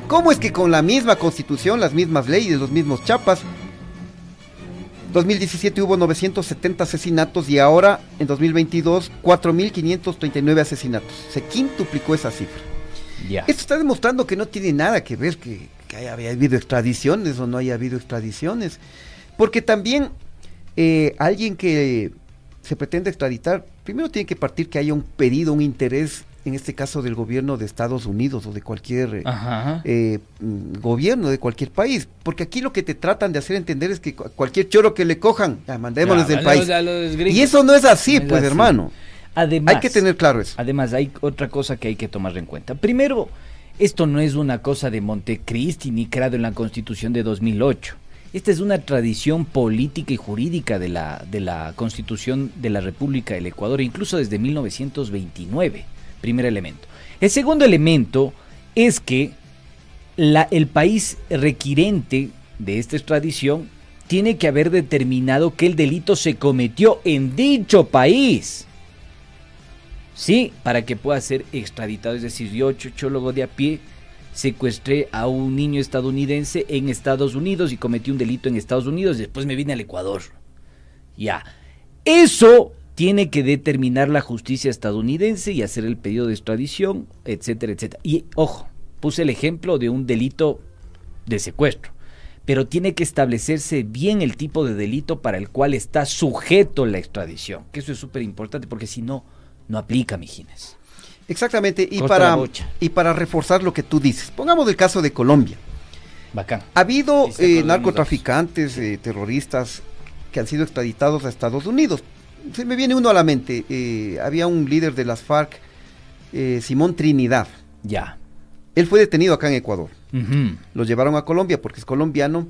¿Cómo es que con la misma constitución, las mismas leyes, los mismos chapas, 2017 hubo 970 asesinatos y ahora en 2022 4.539 asesinatos. Se quintuplicó esa cifra. Ya. Esto está demostrando que no tiene nada que ver que, que haya habido extradiciones o no haya habido extradiciones. Porque también eh, alguien que se pretende extraditar, primero tiene que partir que haya un pedido, un interés, en este caso del gobierno de Estados Unidos o de cualquier eh, eh, mm, gobierno de cualquier país. Porque aquí lo que te tratan de hacer entender es que cu- cualquier choro que le cojan, ya, mandémosles Ya, del país. Y eso no es así, No es pues así. hermano. Además, Hay que tener claro eso. Además, hay otra cosa que hay que tomar en cuenta. Primero, esto no es una cosa de Montecristi ni creado en la Constitución de 2008. Esta es una tradición política y jurídica de la, de la Constitución de la República del Ecuador, incluso desde 1929. Primer elemento. El segundo elemento es que el país requirente de esta extradición tiene que haber determinado que el delito se cometió en dicho país. Sí, para que pueda ser extraditado. Es decir, yo, chochólogo de a pie, secuestré a un niño estadounidense en Estados Unidos y cometí un delito en Estados Unidos y después me vine al Ecuador. Ya. Eso tiene que determinar la justicia estadounidense y hacer el pedido de extradición, etcétera, etcétera. Y ojo, Puse el ejemplo de un delito de secuestro, pero tiene que establecerse bien el tipo de delito para el cual está sujeto la extradición, que eso es súper importante porque si no, no aplica, mijines. Exactamente, y para, y para reforzar lo que tú dices, pongamos el caso de Colombia. Bacán. Ha habido eh, narcotraficantes, eh, terroristas que han sido extraditados a Estados Unidos. Se me viene uno a la mente. eh, había un líder de las FARC, eh, Simón Trinidad. Ya. Él fue detenido acá en Ecuador. Lo llevaron a Colombia porque es colombiano.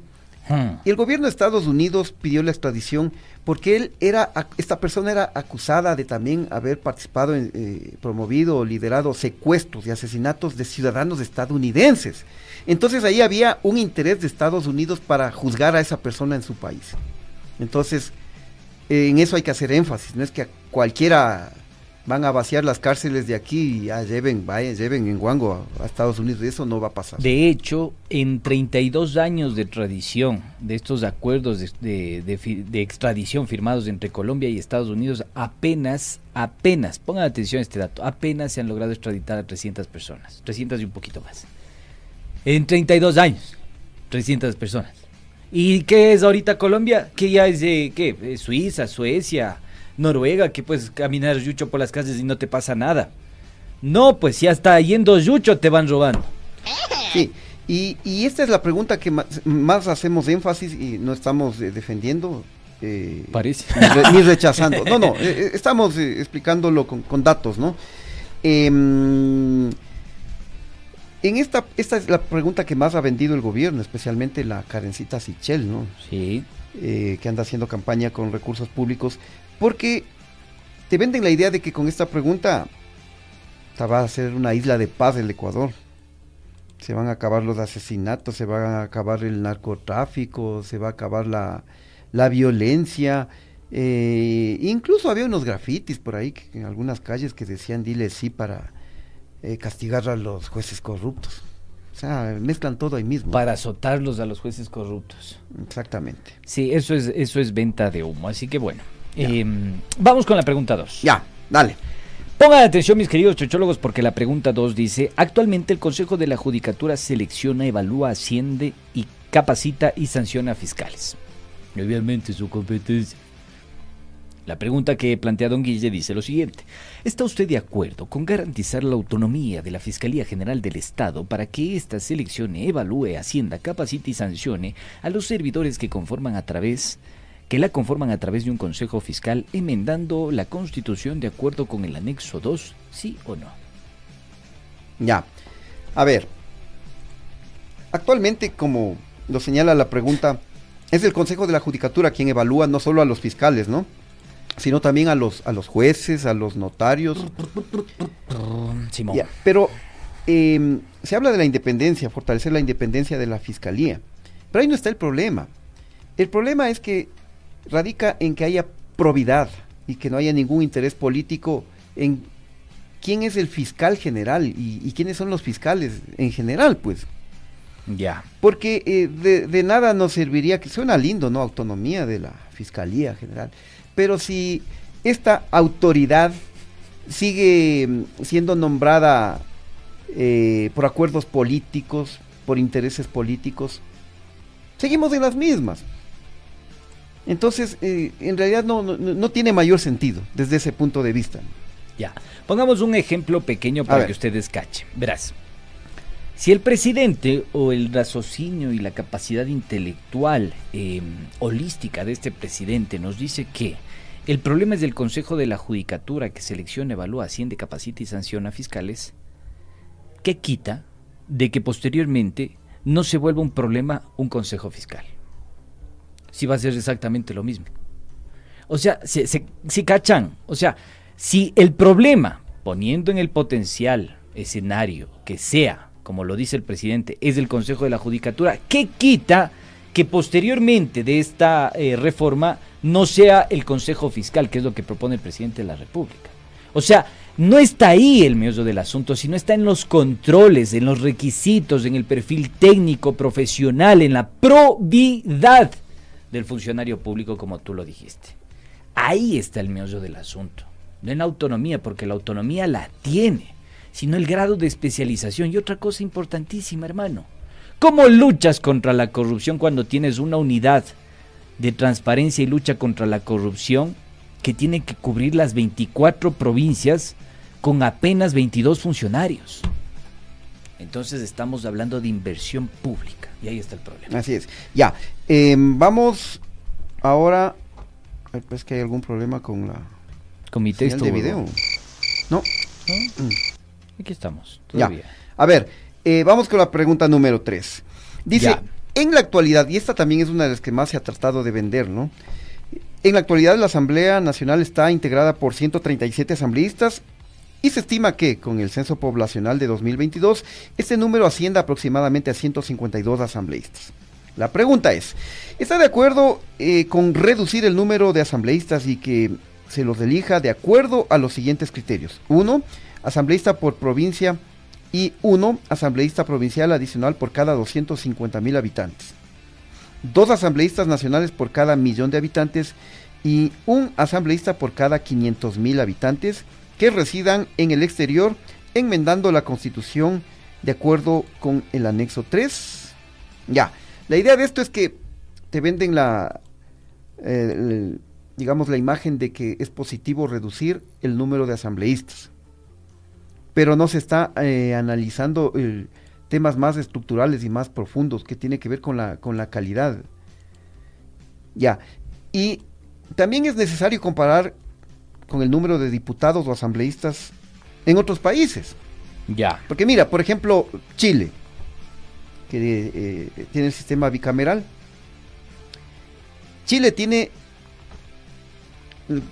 Hmm. Y el gobierno de Estados Unidos pidió la extradición porque él era, esta persona era acusada de también haber participado en, eh, promovido o liderado secuestros y asesinatos de ciudadanos estadounidenses. Entonces ahí había un interés de Estados Unidos para juzgar a esa persona en su país. Entonces, en eso hay que hacer énfasis, no es que a cualquiera van a vaciar las cárceles de aquí y ya lleven, vayan, lleven en guango a, Estados Unidos, eso no va a pasar. De hecho, en 32 años de tradición de estos acuerdos de, de extradición firmados entre Colombia y Estados Unidos, apenas, apenas, pongan atención a este dato, apenas se han logrado extraditar a 300 personas, 300 y un poquito más. En 32 años, 300 personas. ¿Y qué es ahorita Colombia? Que ya es de, ¿qué? Eh, Suiza, Suecia, Noruega, que puedes caminar yucho por las calles y no te pasa nada. No, pues si hasta yendo yucho te van robando. Sí, y, y esta es la pregunta que más, más hacemos énfasis y no estamos eh, defendiendo. eh, Parece. Ni, re- ni rechazando. No, no, eh, eh, estamos eh, explicándolo con, con datos, ¿no? Em, en esta, esta es la pregunta que más ha vendido el gobierno, especialmente la Karencita Sichel, ¿no? Sí. Eh, que anda haciendo campaña con recursos públicos, porque te venden la idea de que con esta pregunta ta, va a ser una isla de paz el Ecuador. Se van a acabar los asesinatos, se va a acabar el narcotráfico, se va a acabar la, la violencia. eh, incluso había unos grafitis por ahí que- en algunas calles que decían dile sí para eh, castigar a los jueces corruptos. O sea, mezclan todo ahí mismo. Para azotarlos a los jueces corruptos. Exactamente. Sí, eso es, eso es venta de humo. Así que bueno. em, vamos con la pregunta 2. Ya, dale. Pongan atención, mis queridos chochólogos, porque la pregunta 2 dice: Actualmente el Consejo de la Judicatura selecciona, evalúa, asciende y capacita y sanciona fiscales. Obviamente su competencia. La pregunta que plantea Don Guille dice lo siguiente. ¿Está usted de acuerdo con garantizar la autonomía de la Fiscalía General del Estado para que ésta seleccione, evalúe, ascienda, capacite y sancione a los servidores que conforman a través que la conforman a través de un Consejo Fiscal enmendando la Constitución de acuerdo con el anexo 2, sí o no? Ya. A ver. Actualmente, como lo señala la pregunta, es el Consejo de la Judicatura quien evalúa no solo a los fiscales, ¿no? Sino también a los, a los jueces, a los notarios. Simón. Pero eh, se habla de la independencia, fortalecer la independencia de la fiscalía. Pero ahí no está el problema. El problema es que radica en que haya probidad y que no haya ningún interés político en quién es el fiscal general y, y quiénes son los fiscales en general, pues. Ya. Porque eh, de, de nada nos serviría, que suena lindo, ¿no? Autonomía de la Fiscalía General. Pero si esta autoridad sigue mm, siendo nombrada eh, por acuerdos políticos, por intereses políticos, seguimos en las mismas. Entonces, eh, en realidad no, no, no tiene mayor sentido desde ese punto de vista. Ya. Pongamos un ejemplo pequeño para que ustedes cachen. Verás. Si el presidente o el raciocinio y la capacidad intelectual eh, holística de este presidente nos dice que el problema es del Consejo de la Judicatura que selecciona, evalúa, asciende, capacita y sanciona fiscales, ¿qué quita de que posteriormente no se vuelva un problema un Consejo Fiscal? Si va a ser exactamente lo mismo. O sea, si, si cachan, o sea, si el problema, poniendo en el potencial escenario que sea, como lo dice el presidente, es del Consejo de la Judicatura, ¿qué quita que posteriormente de esta eh, reforma no sea el Consejo Fiscal, que es lo que propone el presidente de la República? O sea, no está ahí el meollo del asunto, sino está en los controles, en los requisitos, en el perfil técnico, profesional, en la probidad del funcionario público, como tú lo dijiste. Ahí está el meollo del asunto. No en la autonomía, porque la autonomía la tiene. sino el grado de especialización. Y otra cosa importantísima, hermano. ¿Cómo luchas contra la corrupción cuando tienes una unidad de transparencia y lucha contra la corrupción que tiene que cubrir las 24 provincias con apenas 22 funcionarios? Entonces estamos hablando de inversión pública y ahí está el problema. Así es. Ya, em, vamos ahora. Ay, Pues que hay algún problema con la. Con mi señal texto. de video. No. Aquí estamos, Ya. todavía. A ver, eh, vamos con la pregunta número 3. Dice, Ya. en la actualidad, y esta también es una de las que más se ha tratado de vender, ¿no? En la actualidad la Asamblea Nacional está integrada por 137 asambleístas y se estima que con el censo poblacional de 2022 este número ascienda aproximadamente a 152 asambleístas. La pregunta es, ¿está de acuerdo eh, con reducir el número de asambleístas y que se los elija de acuerdo a los siguientes criterios? Uno, asambleísta por provincia y uno, asambleísta provincial adicional por cada 250 mil habitantes. Dos asambleístas nacionales por cada millón de habitantes y un asambleísta por cada 500 mil habitantes que residan en el exterior, enmendando la constitución de acuerdo con el anexo 3. Ya, la idea de esto es que te venden la, eh, digamos, la imagen de que es positivo reducir el número de asambleístas, pero no se está eh, analizando eh, temas más estructurales y más profundos que tiene que ver con la, con la calidad. Ya, y también es necesario comparar con el número de diputados o asambleístas en otros países. Ya. Porque mira, por ejemplo, Chile, que eh, tiene el sistema bicameral. Chile tiene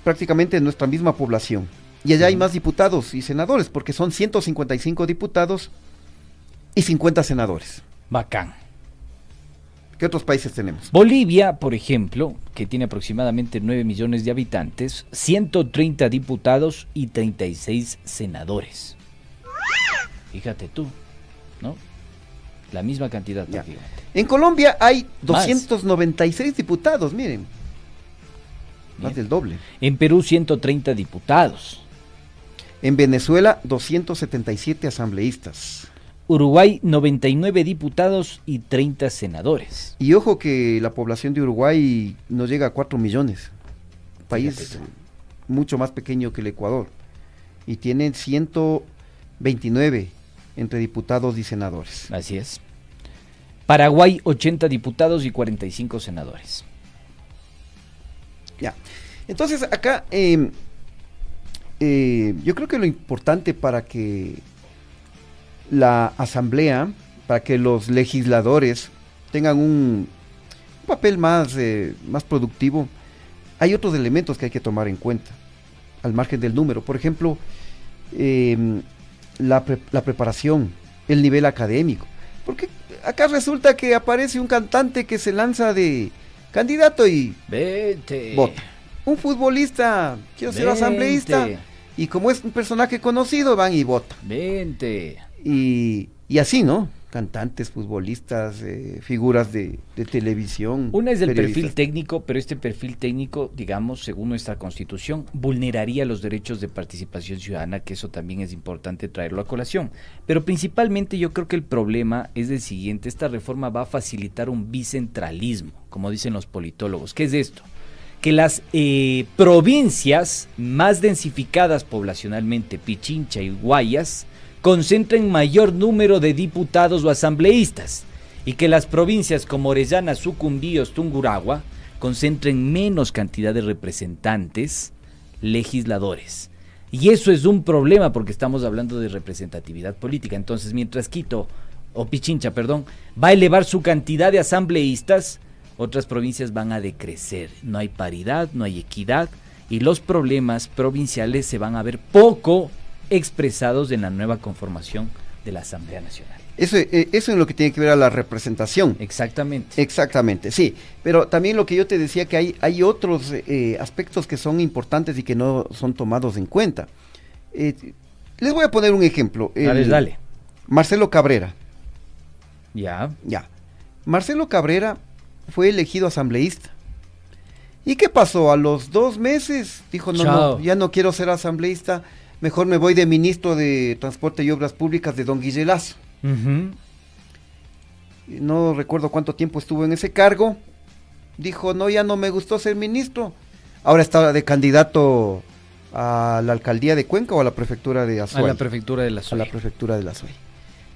prácticamente nuestra misma población. Y allá hay más diputados y senadores, porque son 155 diputados y 50 senadores. Bacán. ¿Qué otros países tenemos? Bolivia, por ejemplo, que tiene aproximadamente 9 millones de habitantes, 130 diputados y 36 senadores. Fíjate tú, ¿no? La misma cantidad. prácticamente. En Colombia hay Más. 296 diputados, miren. Más Bien. del doble. En Perú, 130 diputados. En Venezuela, 277 asambleístas. Uruguay, 99 diputados y 30 senadores. Y ojo que la población de Uruguay no llega a 4 millones. País mucho más pequeño que el Ecuador. Y tienen 129 entre diputados y senadores. Así es. Paraguay, 80 diputados y 45 senadores. Ya. Entonces acá eh, eh, yo creo que lo importante para que la asamblea, para que los legisladores tengan un, papel más, eh, más productivo, hay otros elementos que hay que tomar en cuenta, al margen del número. Por ejemplo, eh, la, pre- la preparación, el nivel académico. Porque acá resulta que aparece un cantante que se lanza de candidato y Vete. vota. Un futbolista, quiero ser asambleísta, y como es un personaje conocido, van y votan. Vente. Y, y así, ¿no? Cantantes, futbolistas, eh, figuras de, de televisión. Una es del perfil técnico, pero este perfil técnico, digamos, según nuestra constitución, vulneraría los derechos de participación ciudadana, que eso también es importante traerlo a colación. Pero principalmente yo creo que el problema es el siguiente, esta reforma va a facilitar un bicentralismo, como dicen los politólogos. ¿Qué es esto? Que las eh, provincias más densificadas poblacionalmente, Pichincha y Guayas, concentren mayor número de diputados o asambleístas y que las provincias como Orellana, Sucumbíos, Tunguragua concentren menos cantidad de representantes legisladores. Y eso es un problema porque estamos hablando de representatividad política. Entonces, mientras Quito, o Pichincha, perdón, va a elevar su cantidad de asambleístas, otras provincias van a decrecer. No hay paridad, no hay equidad y los problemas provinciales se van a ver poco expresados en la nueva conformación de la Asamblea Nacional. Eso, eh, eso es lo que tiene que ver a la representación. Exactamente. Exactamente, sí. Pero también lo que yo te decía que hay, hay otros eh, aspectos que son importantes y que no son tomados en cuenta. Eh, les voy a poner un ejemplo. Dale, El- dale. Marcelo Cabrera. Ya. Ya. Marcelo Cabrera fue elegido asambleísta. ¿Y qué pasó? A los dos meses dijo, no, Chao. no, ya no quiero ser asambleísta, mejor me voy de ministro de Transporte y Obras Públicas de Don Guillelazo. No recuerdo cuánto tiempo estuvo en ese cargo. Dijo, no, ya no me gustó ser ministro. Ahora está de candidato a la alcaldía de Cuenca o a la prefectura de Azuay. A la prefectura de la A la prefectura de la Azuay.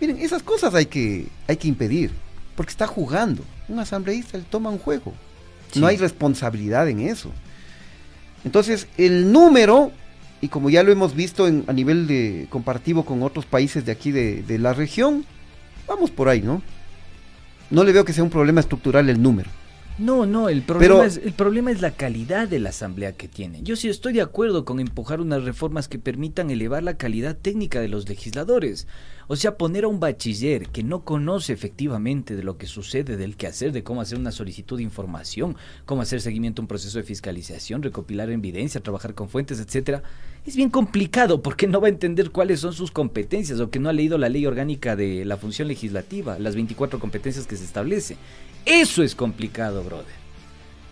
Miren, esas cosas hay que, hay que impedir, porque está jugando. Un asambleísta él toma un juego. No hay responsabilidad en eso. Entonces, el número, y como ya lo hemos visto en, a nivel de comparativo con otros países de aquí de, de la región, vamos por ahí, ¿no? No le veo que sea un problema estructural el número. No, no, el problema, es, el problema es la calidad de la asamblea que tiene. Yo sí estoy de acuerdo con empujar unas reformas que permitan elevar la calidad técnica de los legisladores. O sea, poner a un bachiller que no conoce efectivamente de lo que sucede, del quehacer, de cómo hacer una solicitud de información, cómo hacer seguimiento a un proceso de fiscalización, recopilar evidencia, trabajar con fuentes, etcétera, es bien complicado porque no va a entender cuáles son sus competencias o que no ha leído la ley orgánica de la función legislativa, las 24 competencias que se establece. Eso es complicado, brother.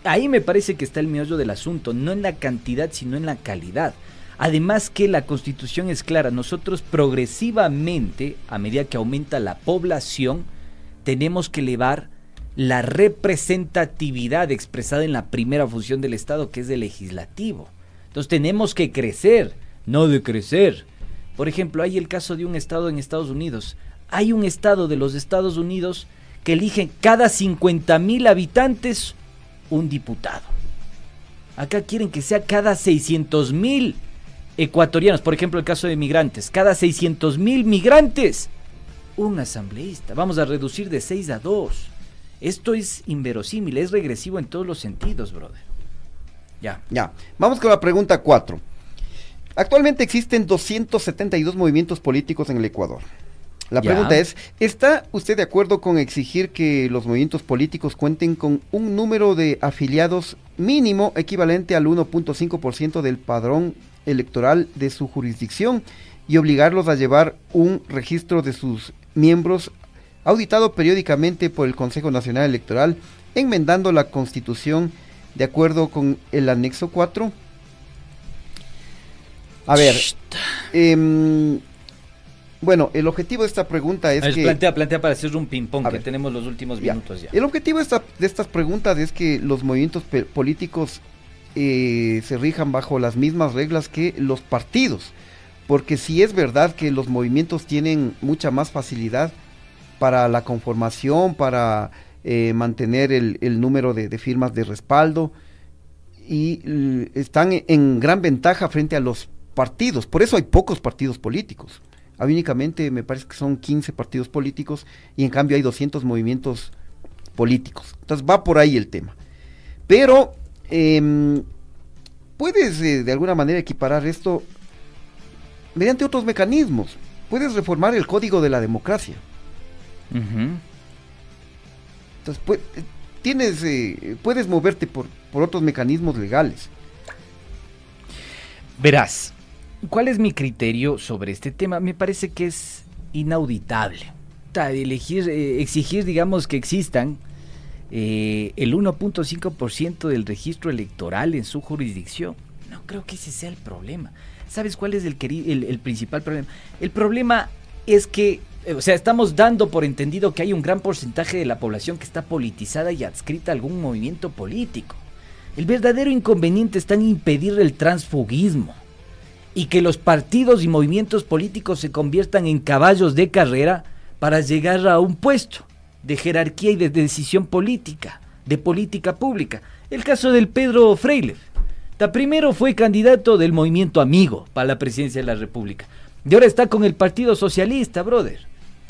Ahí me parece que está el meollo del asunto, no en la cantidad, sino en la calidad. Además que la constitución es clara, nosotros progresivamente, a medida que aumenta la población, tenemos que elevar la representatividad expresada en la primera función del Estado, que es el legislativo. Entonces tenemos que crecer, no decrecer. Por ejemplo, hay el caso de un Estado en Estados Unidos. Hay un Estado de los Estados Unidos que eligen cada 50 mil habitantes un diputado. Acá quieren que sea cada 600 mil ecuatorianos, por ejemplo el caso de migrantes, cada 600 mil migrantes, un asambleísta. Vamos a reducir de 6 a 2. Esto es inverosímil, es regresivo en todos los sentidos, brother. Ya. Ya. Vamos con la pregunta 4. Actualmente existen 272 movimientos políticos en el Ecuador. La pregunta es, ¿está usted de acuerdo con exigir que los movimientos políticos cuenten con un número de afiliados mínimo equivalente al 1.5% del padrón electoral de su jurisdicción y obligarlos a llevar un registro de sus miembros auditado periódicamente por el Consejo Nacional Electoral, enmendando la Constitución de acuerdo con el anexo 4? A ver, eh, bueno, el objetivo de esta pregunta es que... Plantea, plantea para hacer un ping-pong, que tenemos los últimos minutos ya. El objetivo de, esta, de estas preguntas es que los movimientos políticos eh, se rijan bajo las mismas reglas que los partidos. Porque si es verdad que los movimientos tienen mucha más facilidad para la conformación, para eh, mantener el, el número de, de, firmas de respaldo, y están en gran ventaja frente a los partidos. Por eso hay pocos partidos políticos únicamente me parece que son 15 partidos políticos y en cambio hay 200 movimientos políticos. Entonces va por ahí el tema. Pero eh, puedes eh, de alguna manera equiparar esto mediante otros mecanismos. Puedes reformar el código de la democracia. Uh -huh. Entonces, pues, tienes, eh, puedes moverte por, por otros mecanismos legales. Verás, ¿Cuál es mi criterio sobre este tema? Me parece que es inauditable. Elegir, eh, exigir, digamos, que existan eh, el 1.5% del registro electoral en su jurisdicción. No creo que ese sea el problema. ¿Sabes cuál es el, principal problema? El problema es que, eh, o sea, estamos dando por entendido que hay un gran porcentaje de la población que está politizada y adscrita a algún movimiento político. El verdadero inconveniente está en impedir el transfugismo y que los partidos y movimientos políticos se conviertan en caballos de carrera para llegar a un puesto de jerarquía y de decisión política, de política pública. El caso del Pedro Freile. Da primero fue candidato del movimiento amigo para la presidencia de la República. Y ahora está con el Partido Socialista, brother.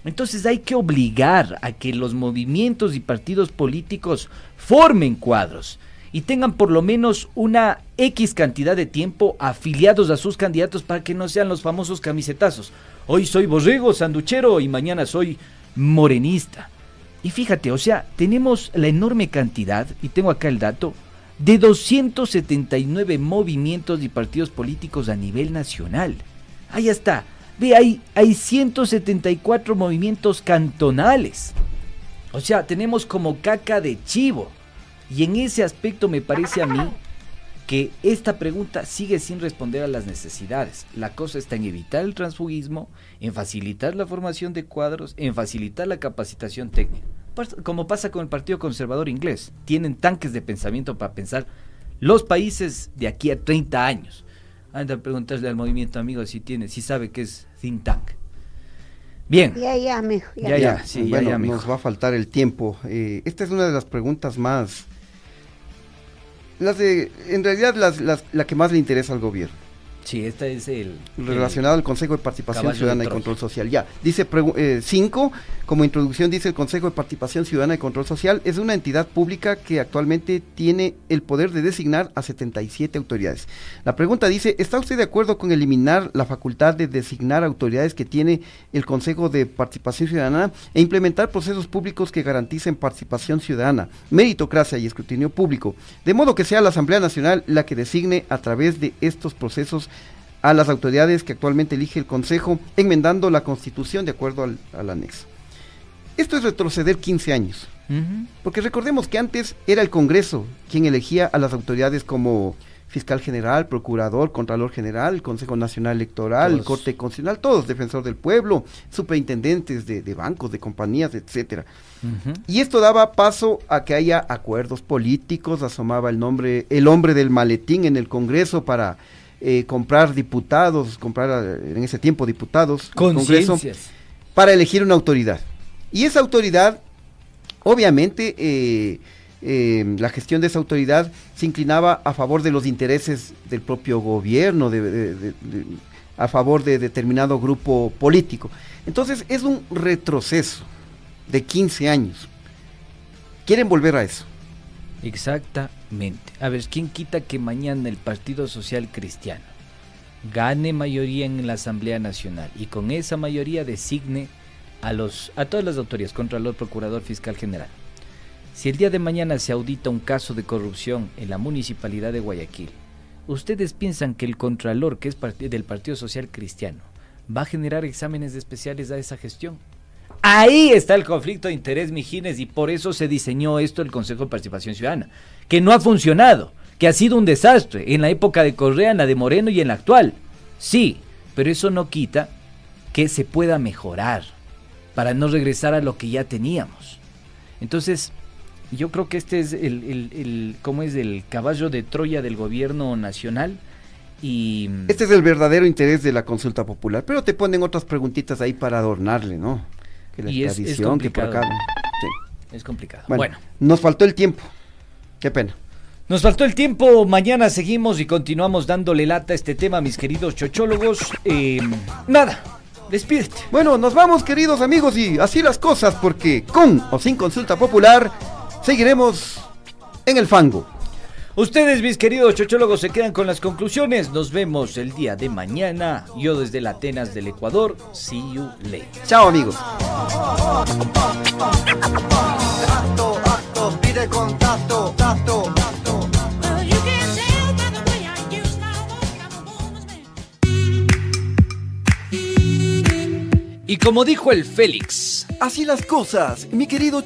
Entonces hay que obligar a que los movimientos y partidos políticos formen cuadros y tengan por lo menos una X cantidad de tiempo afiliados a sus candidatos para que no sean los famosos camisetazos. Hoy soy borrego, sanduchero y mañana soy morenista. Y fíjate, o sea, tenemos la enorme cantidad, y tengo acá el dato, de 279 movimientos y partidos políticos a nivel nacional. Ahí está. Ve, hay, hay 174 movimientos cantonales. O sea, tenemos como caca de chivo. Y en ese aspecto me parece a mí que esta pregunta sigue sin responder a las necesidades. La cosa está en evitar el transfugismo, en facilitar la formación de cuadros, en facilitar la capacitación técnica. Como pasa con el Partido Conservador Inglés. Tienen tanques de pensamiento para pensar los países de aquí a 30 años. Anda a preguntarle al movimiento amigo si tiene, si sabe qué es think tank. Bien. Ya, ya, mijo. Ya, ya, ya, sí, bueno, ya, ya, nos va a faltar el tiempo. Eh, esta es una de las preguntas más... Las de, en realidad, las, las, la que más le interesa al gobierno. Sí, esta es el... Relacionado el al Consejo de Participación Ciudadana y Control Social. Ya, dice 5, eh, como introducción dice el Consejo de Participación Ciudadana y Control Social, es una entidad pública que actualmente tiene el poder de designar a 77 autoridades. La pregunta dice, ¿está usted de acuerdo con eliminar la facultad de designar autoridades que tiene el Consejo de Participación Ciudadana e implementar procesos públicos que garanticen participación ciudadana, meritocracia y escrutinio público, de modo que sea la Asamblea Nacional la que designe a través de estos procesos a las autoridades que actualmente elige el Consejo, enmendando la Constitución de acuerdo al, al anexo. Esto es retroceder 15 años, uh -huh. porque recordemos que antes era el Congreso quien elegía a las autoridades como fiscal general, procurador, contralor general, Consejo Nacional Electoral, el Corte Constitucional, todos defensor del pueblo, superintendentes de, de bancos, de compañías, etcétera. Uh -huh. Y esto daba paso a que haya acuerdos políticos, asomaba el nombre, el hombre del maletín en el Congreso para eh, comprar diputados, comprar en ese tiempo diputados, Congreso, para elegir una autoridad. Y esa autoridad, obviamente, eh, eh, la gestión de esa autoridad se inclinaba a favor de los intereses del propio gobierno, de, de, de, a favor de determinado grupo político. Entonces es un retroceso de 15 años. Quieren volver a eso. A ver, ¿quién quita que mañana el Partido Social Cristiano gane mayoría en la Asamblea Nacional y con esa mayoría designe a, los, a todas las autoridades, Contralor, Procurador, Fiscal General? Si el día de mañana se audita un caso de corrupción en la municipalidad de Guayaquil, ¿ustedes piensan que el Contralor, que es del Partido Social Cristiano, va a generar exámenes especiales a esa gestión? Ahí está el conflicto de interés, Mijines, y por eso se diseñó esto el Consejo de Participación Ciudadana, que no ha funcionado, que ha sido un desastre en la época de Correa, en la de Moreno y en la actual. Sí, pero eso no quita que se pueda mejorar para no regresar a lo que ya teníamos. Entonces, yo creo que este es el, el, el ¿cómo es? el caballo de Troya del gobierno nacional. Y... Este es el verdadero interés de la consulta popular, pero te ponen otras preguntitas ahí para adornarle, ¿no? Que la y es, es que por acá. Sí. Es complicado. Bueno, bueno, nos faltó el tiempo. Qué pena. Nos faltó el tiempo, mañana seguimos y continuamos dándole lata a este tema, mis queridos chochólogos. Eh, nada, despídete. Bueno, nos vamos, queridos amigos, y así las cosas, porque con o sin consulta popular, seguiremos en el fango. Ustedes, mis queridos chochólogos, se quedan con las conclusiones. Nos vemos el día de mañana. Yo desde la Atenas del Ecuador. See you later. Chao, amigos. Acto, acto, pide contacto, tacto. Y como dijo el Félix, así las cosas, mi querido